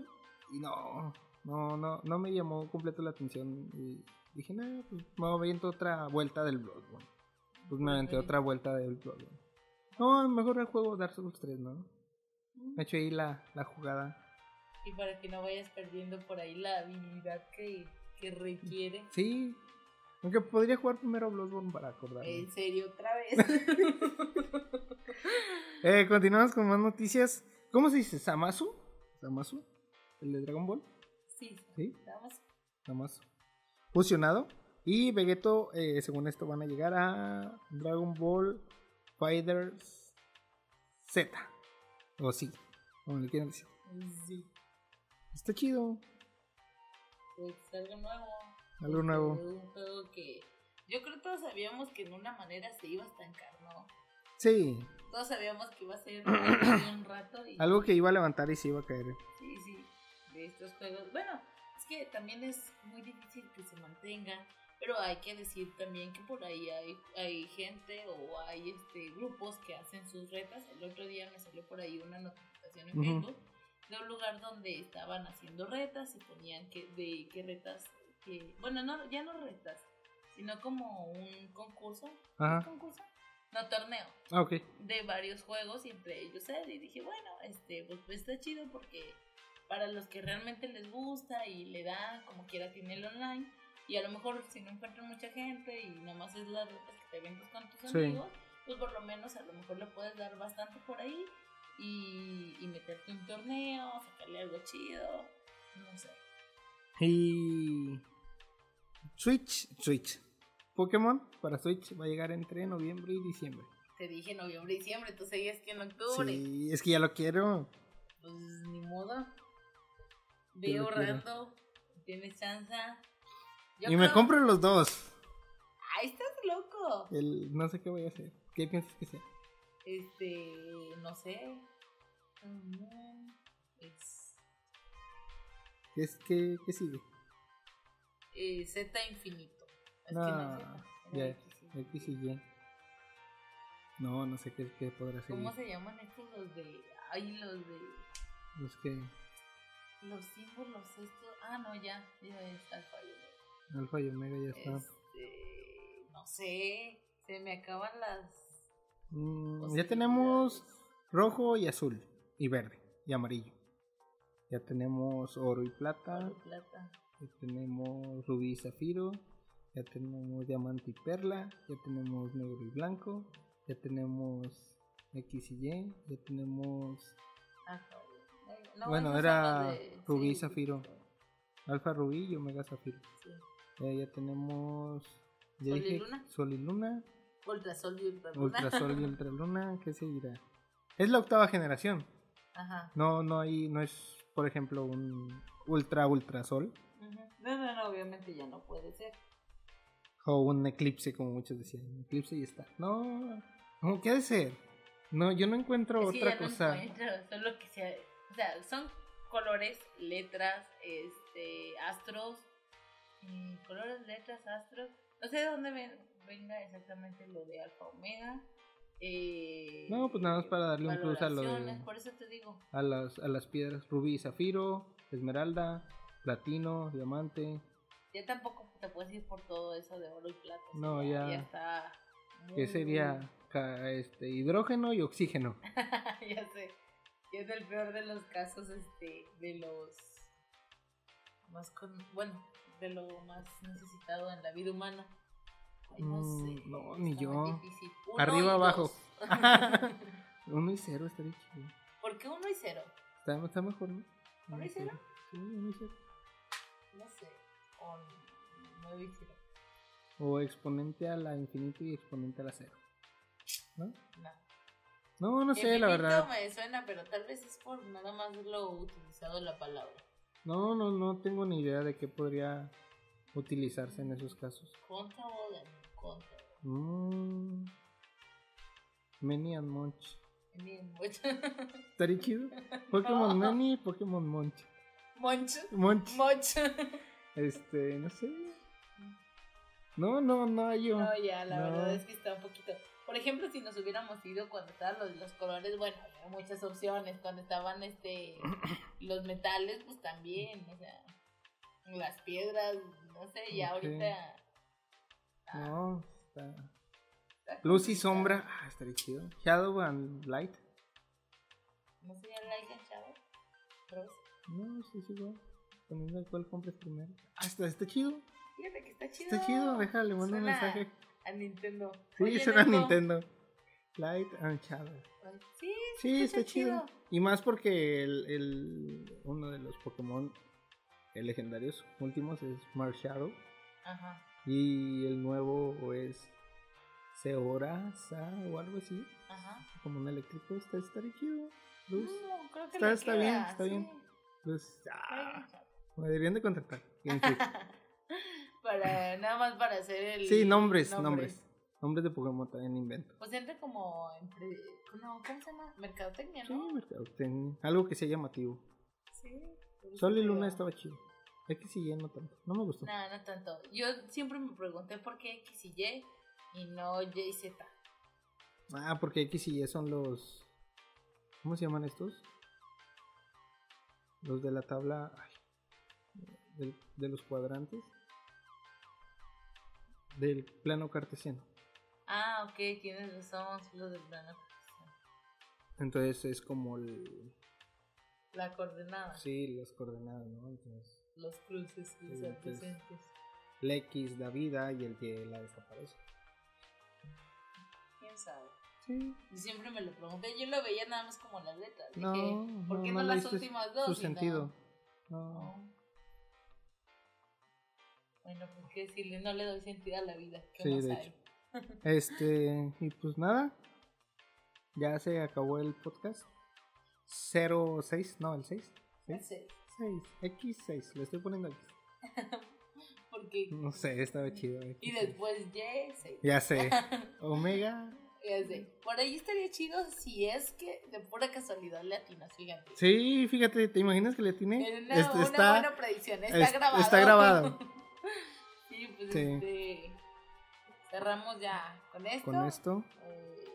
y no, no, no, no me llamó completo la atención y dije, nah, pues me aviento otra vuelta del Bloodborne. Pues me aventé otra vuelta del Bloodborne. No, mejor el juego Dark Souls 3, ¿no? Mm. Me he hecho ahí la, la jugada. Y para que no vayas perdiendo por ahí la habilidad que, que requiere. Sí, aunque podría jugar primero Bloodborne para acordarme. En serio, otra vez. Eh, continuamos con más noticias. ¿Cómo se dice? ¿Samasu? ¿Samasu? ¿El de Dragon Ball? sí, Sí, vamos. Samasu. Fusionado. Y Vegeto, eh, según esto, van a llegar a Dragon Ball Fighters Z. O sí, como le quieran decir. Sí, Está chido. pues algo nuevo. Algo nuevo. Un juego que yo creo que todos sabíamos que en una manera se iba a estancar, ¿no? Sí, Todos sabíamos que iba a ser un rato y algo que iba a levantar y se iba a caer. sí, sí, de estos juegos. Bueno, es que también es muy difícil que se mantengan, pero hay que decir también que por ahí hay, hay gente o hay este grupos que hacen sus retas. El otro día me salió por ahí una notificación en. Facebook de un lugar donde estaban haciendo retas y ponían que de qué retas que bueno, no ya no retas, sino como un concurso, Ajá. ¿Es concurso? No, torneo Ah, ok. de varios juegos y entre ellos él y dije bueno este pues, pues, está chido porque para los que realmente les gusta y le dan como quiera tiene el online y a lo mejor si no encuentran mucha gente y nada más es las retas que te vendes con tus Sí. amigos pues por lo menos a lo mejor le puedes dar bastante por ahí y, y meterte un torneo sacarle algo chido no sé Y. Switch, Switch. Pokémon para Switch va a llegar entre noviembre y diciembre. te dije noviembre diciembre tú seguías que en octubre Sí, es que ya lo quiero. pues ni modo ve ahorrando tienes chance Yo y me compro los dos. ¡Ay, estás loco! El, no sé qué voy a hacer. ¿Qué piensas que sea? Este, no sé. Mm, Es ¿Qué, es, qué, qué sigue? eh, Z infinito. Es No, que no es Z, ya, X y Y. No, no sé qué, qué podrá seguir. ¿Cómo se llaman estos los de. Ay, los de. Los que. Los símbolos estos. Ah, no, ya. Ya está fallo. Alfa y Omega ya está. Este, no sé. Se me acaban las. Mm, ya tenemos rojo y azul. Y verde. Y amarillo. Ya tenemos oro y plata. Oro y plata. Ya tenemos rubí y zafiro. Ya tenemos diamante y perla. Ya tenemos negro y blanco. Ya tenemos X y Y. Ya tenemos Ah. No, Bueno, era de- rubí y sí, zafiro. alfa rubí y omega zafiro. sí. Ya, ya tenemos ya Sol y luna. sol y luna. Ultrasol y ultraluna. Ultrasol y ultraluna. ¿Qué seguirá? Es la octava generación. Ajá. No, no hay, no es, por ejemplo, un ultra ultrasol Ujú. No, no, no, obviamente ya no puede ser. o un eclipse, como muchos decían. Un eclipse y está. No, no, ¿qué ha de ser? No, yo no encuentro Es que otra ya no cosa. encuentro, solo que sea, o sea, son colores, letras, este, astros, colores, letras, astros. No sé de dónde ven- venga exactamente lo de alfa omega. eh, No, pues nada más para darle un plus a lo de- valoraciones, Por eso te digo. a las, a las piedras rubí zafiro, esmeralda, platino, diamante. Ya tampoco te puedes ir por todo eso de oro y plata. o sea, No, ya. Ya está. Muy- sería este hidrógeno y oxígeno. ya sé. Y es el peor de los casos, este, de los más con, bueno, lo más necesitado en la vida humana. Ay, no Mm, sé. no, ni está yo. Uno Arriba, abajo. Uno y cero estaría chido. ¿Por qué uno y cero? Está, está mejor, ¿no? ¿Uno y cero? Sí, uno y cero. No sé. O nueve y cero. O exponente a la infinito y exponente a la cero. ¿No? No. No, no sé, la verdad. me suena, pero tal vez es por nada más lo utilizado la palabra. No, no, no tengo ni idea de qué podría utilizarse en esos casos. Contra o de contra. Mmm. Many and Munch. Bien, mucho. ¿Estaría chido? Pokémon Many y Pokémon Munch. Moncho. Munch. Moncho. Este, no sé. No, no, no hay yo. No, ya, la No. verdad es que está un poquito. Por ejemplo, si nos hubiéramos ido cuando estaban los, los colores, bueno, había muchas opciones. Cuando estaban este los metales, pues también, o sea, las piedras, no sé, ya Ok. ahorita. ah, No, está. está Luz y sombra. Ah, estaría chido. Shadow and Light. ¿No sería like and shadow? Pero No, sí, sí, igual. Dependiendo de cuál compres primero. Ah, está, está chido. fíjate que está chido. Está chido, déjale, manda un mensaje. A Nintendo. Sí, Oye, será Neko. Nintendo. Light and Shadow. Sí, Sí, está chido. Y más porque el, el- uno de los Pokémon legendarios últimos es Marshadow. Ajá. Y el nuevo es Seora Sa o algo así. Ajá. Como un eléctrico. Está, estaría chido. Luz. No, creo que Está- está queda, bien, está sí. bien. Luz. Está Ah, me deberían de contratar. Para nada más para hacer el Sí, nombres, nombres. Nombres de Pokémon también invento. Pues entra como no, ¿cómo se llama? Mercadotecnia, Sí, ¿no? mercadotecnia. Algo que sea llamativo. Sí. por eso Sol y Luna estaba chido. X y Y no tanto. No me gustó. No, no tanto. Yo siempre me pregunté por qué X y Y y no Y y Z. Ah, porque X y Y son los. ¿Cómo se llaman estos? Los de la tabla. ay, de los cuadrantes. Del plano cartesiano. Ah, ok, tienes razón, lo del plano. Entonces es como el. La coordenada, Sí, las coordenadas, ¿no? Entonces. los cruces, los Sí, adyacentes. El X da vida y el Y la desaparece. ¿Quién sabe? Sí. Yo siempre me lo pregunté, yo lo veía nada más como las letras. Dije, No, ¿por qué no, las últimas dos? Su sentido. No. No. Bueno, pues qué decirle, no le doy sentido a la vida. ¿Qué Sí, más de hay? hecho. Este, y pues nada. Ya se acabó el podcast. 06, no, el 6. No 6, sé, 6, X6, le estoy poniendo X. porque... No sé, estaba chido. Y X6. después Y, sí. Ya sé. Omega. Ya sé. Por ahí estaría chido si es que de pura casualidad le atinas, fíjate. Sí, fíjate, ¿te imaginas que le tiene? Es una, Este, una está, buena predicción, está es- grabado. está grabado. sí, pues Sí. este. Cerramos ya con esto. con esto. Eh,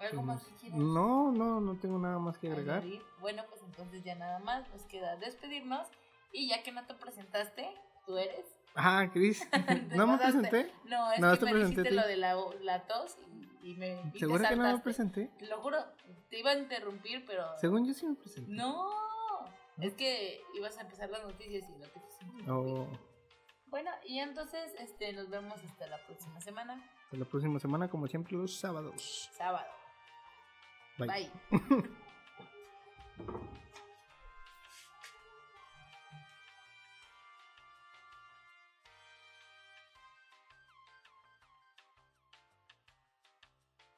¿Algo más que quieras? No, no, no tengo nada más que agregar. añadir? Bueno, pues entonces ya nada más nos queda despedirnos. Y ya que no te presentaste, tú eres. Ah, Cris. ¿No me presenté? No, es No, que te me a dijiste lo de la, la tos y, y me. y te ¿Seguro que no me presenté? Te lo juro, te iba a interrumpir, pero. Según yo sí me presenté. No, es que ibas a empezar las noticias y no te. Oh. Bueno, y entonces este, nos vemos hasta la próxima semana. Hasta la próxima semana, como siempre, los sábados. Sábado. Bye. Bye.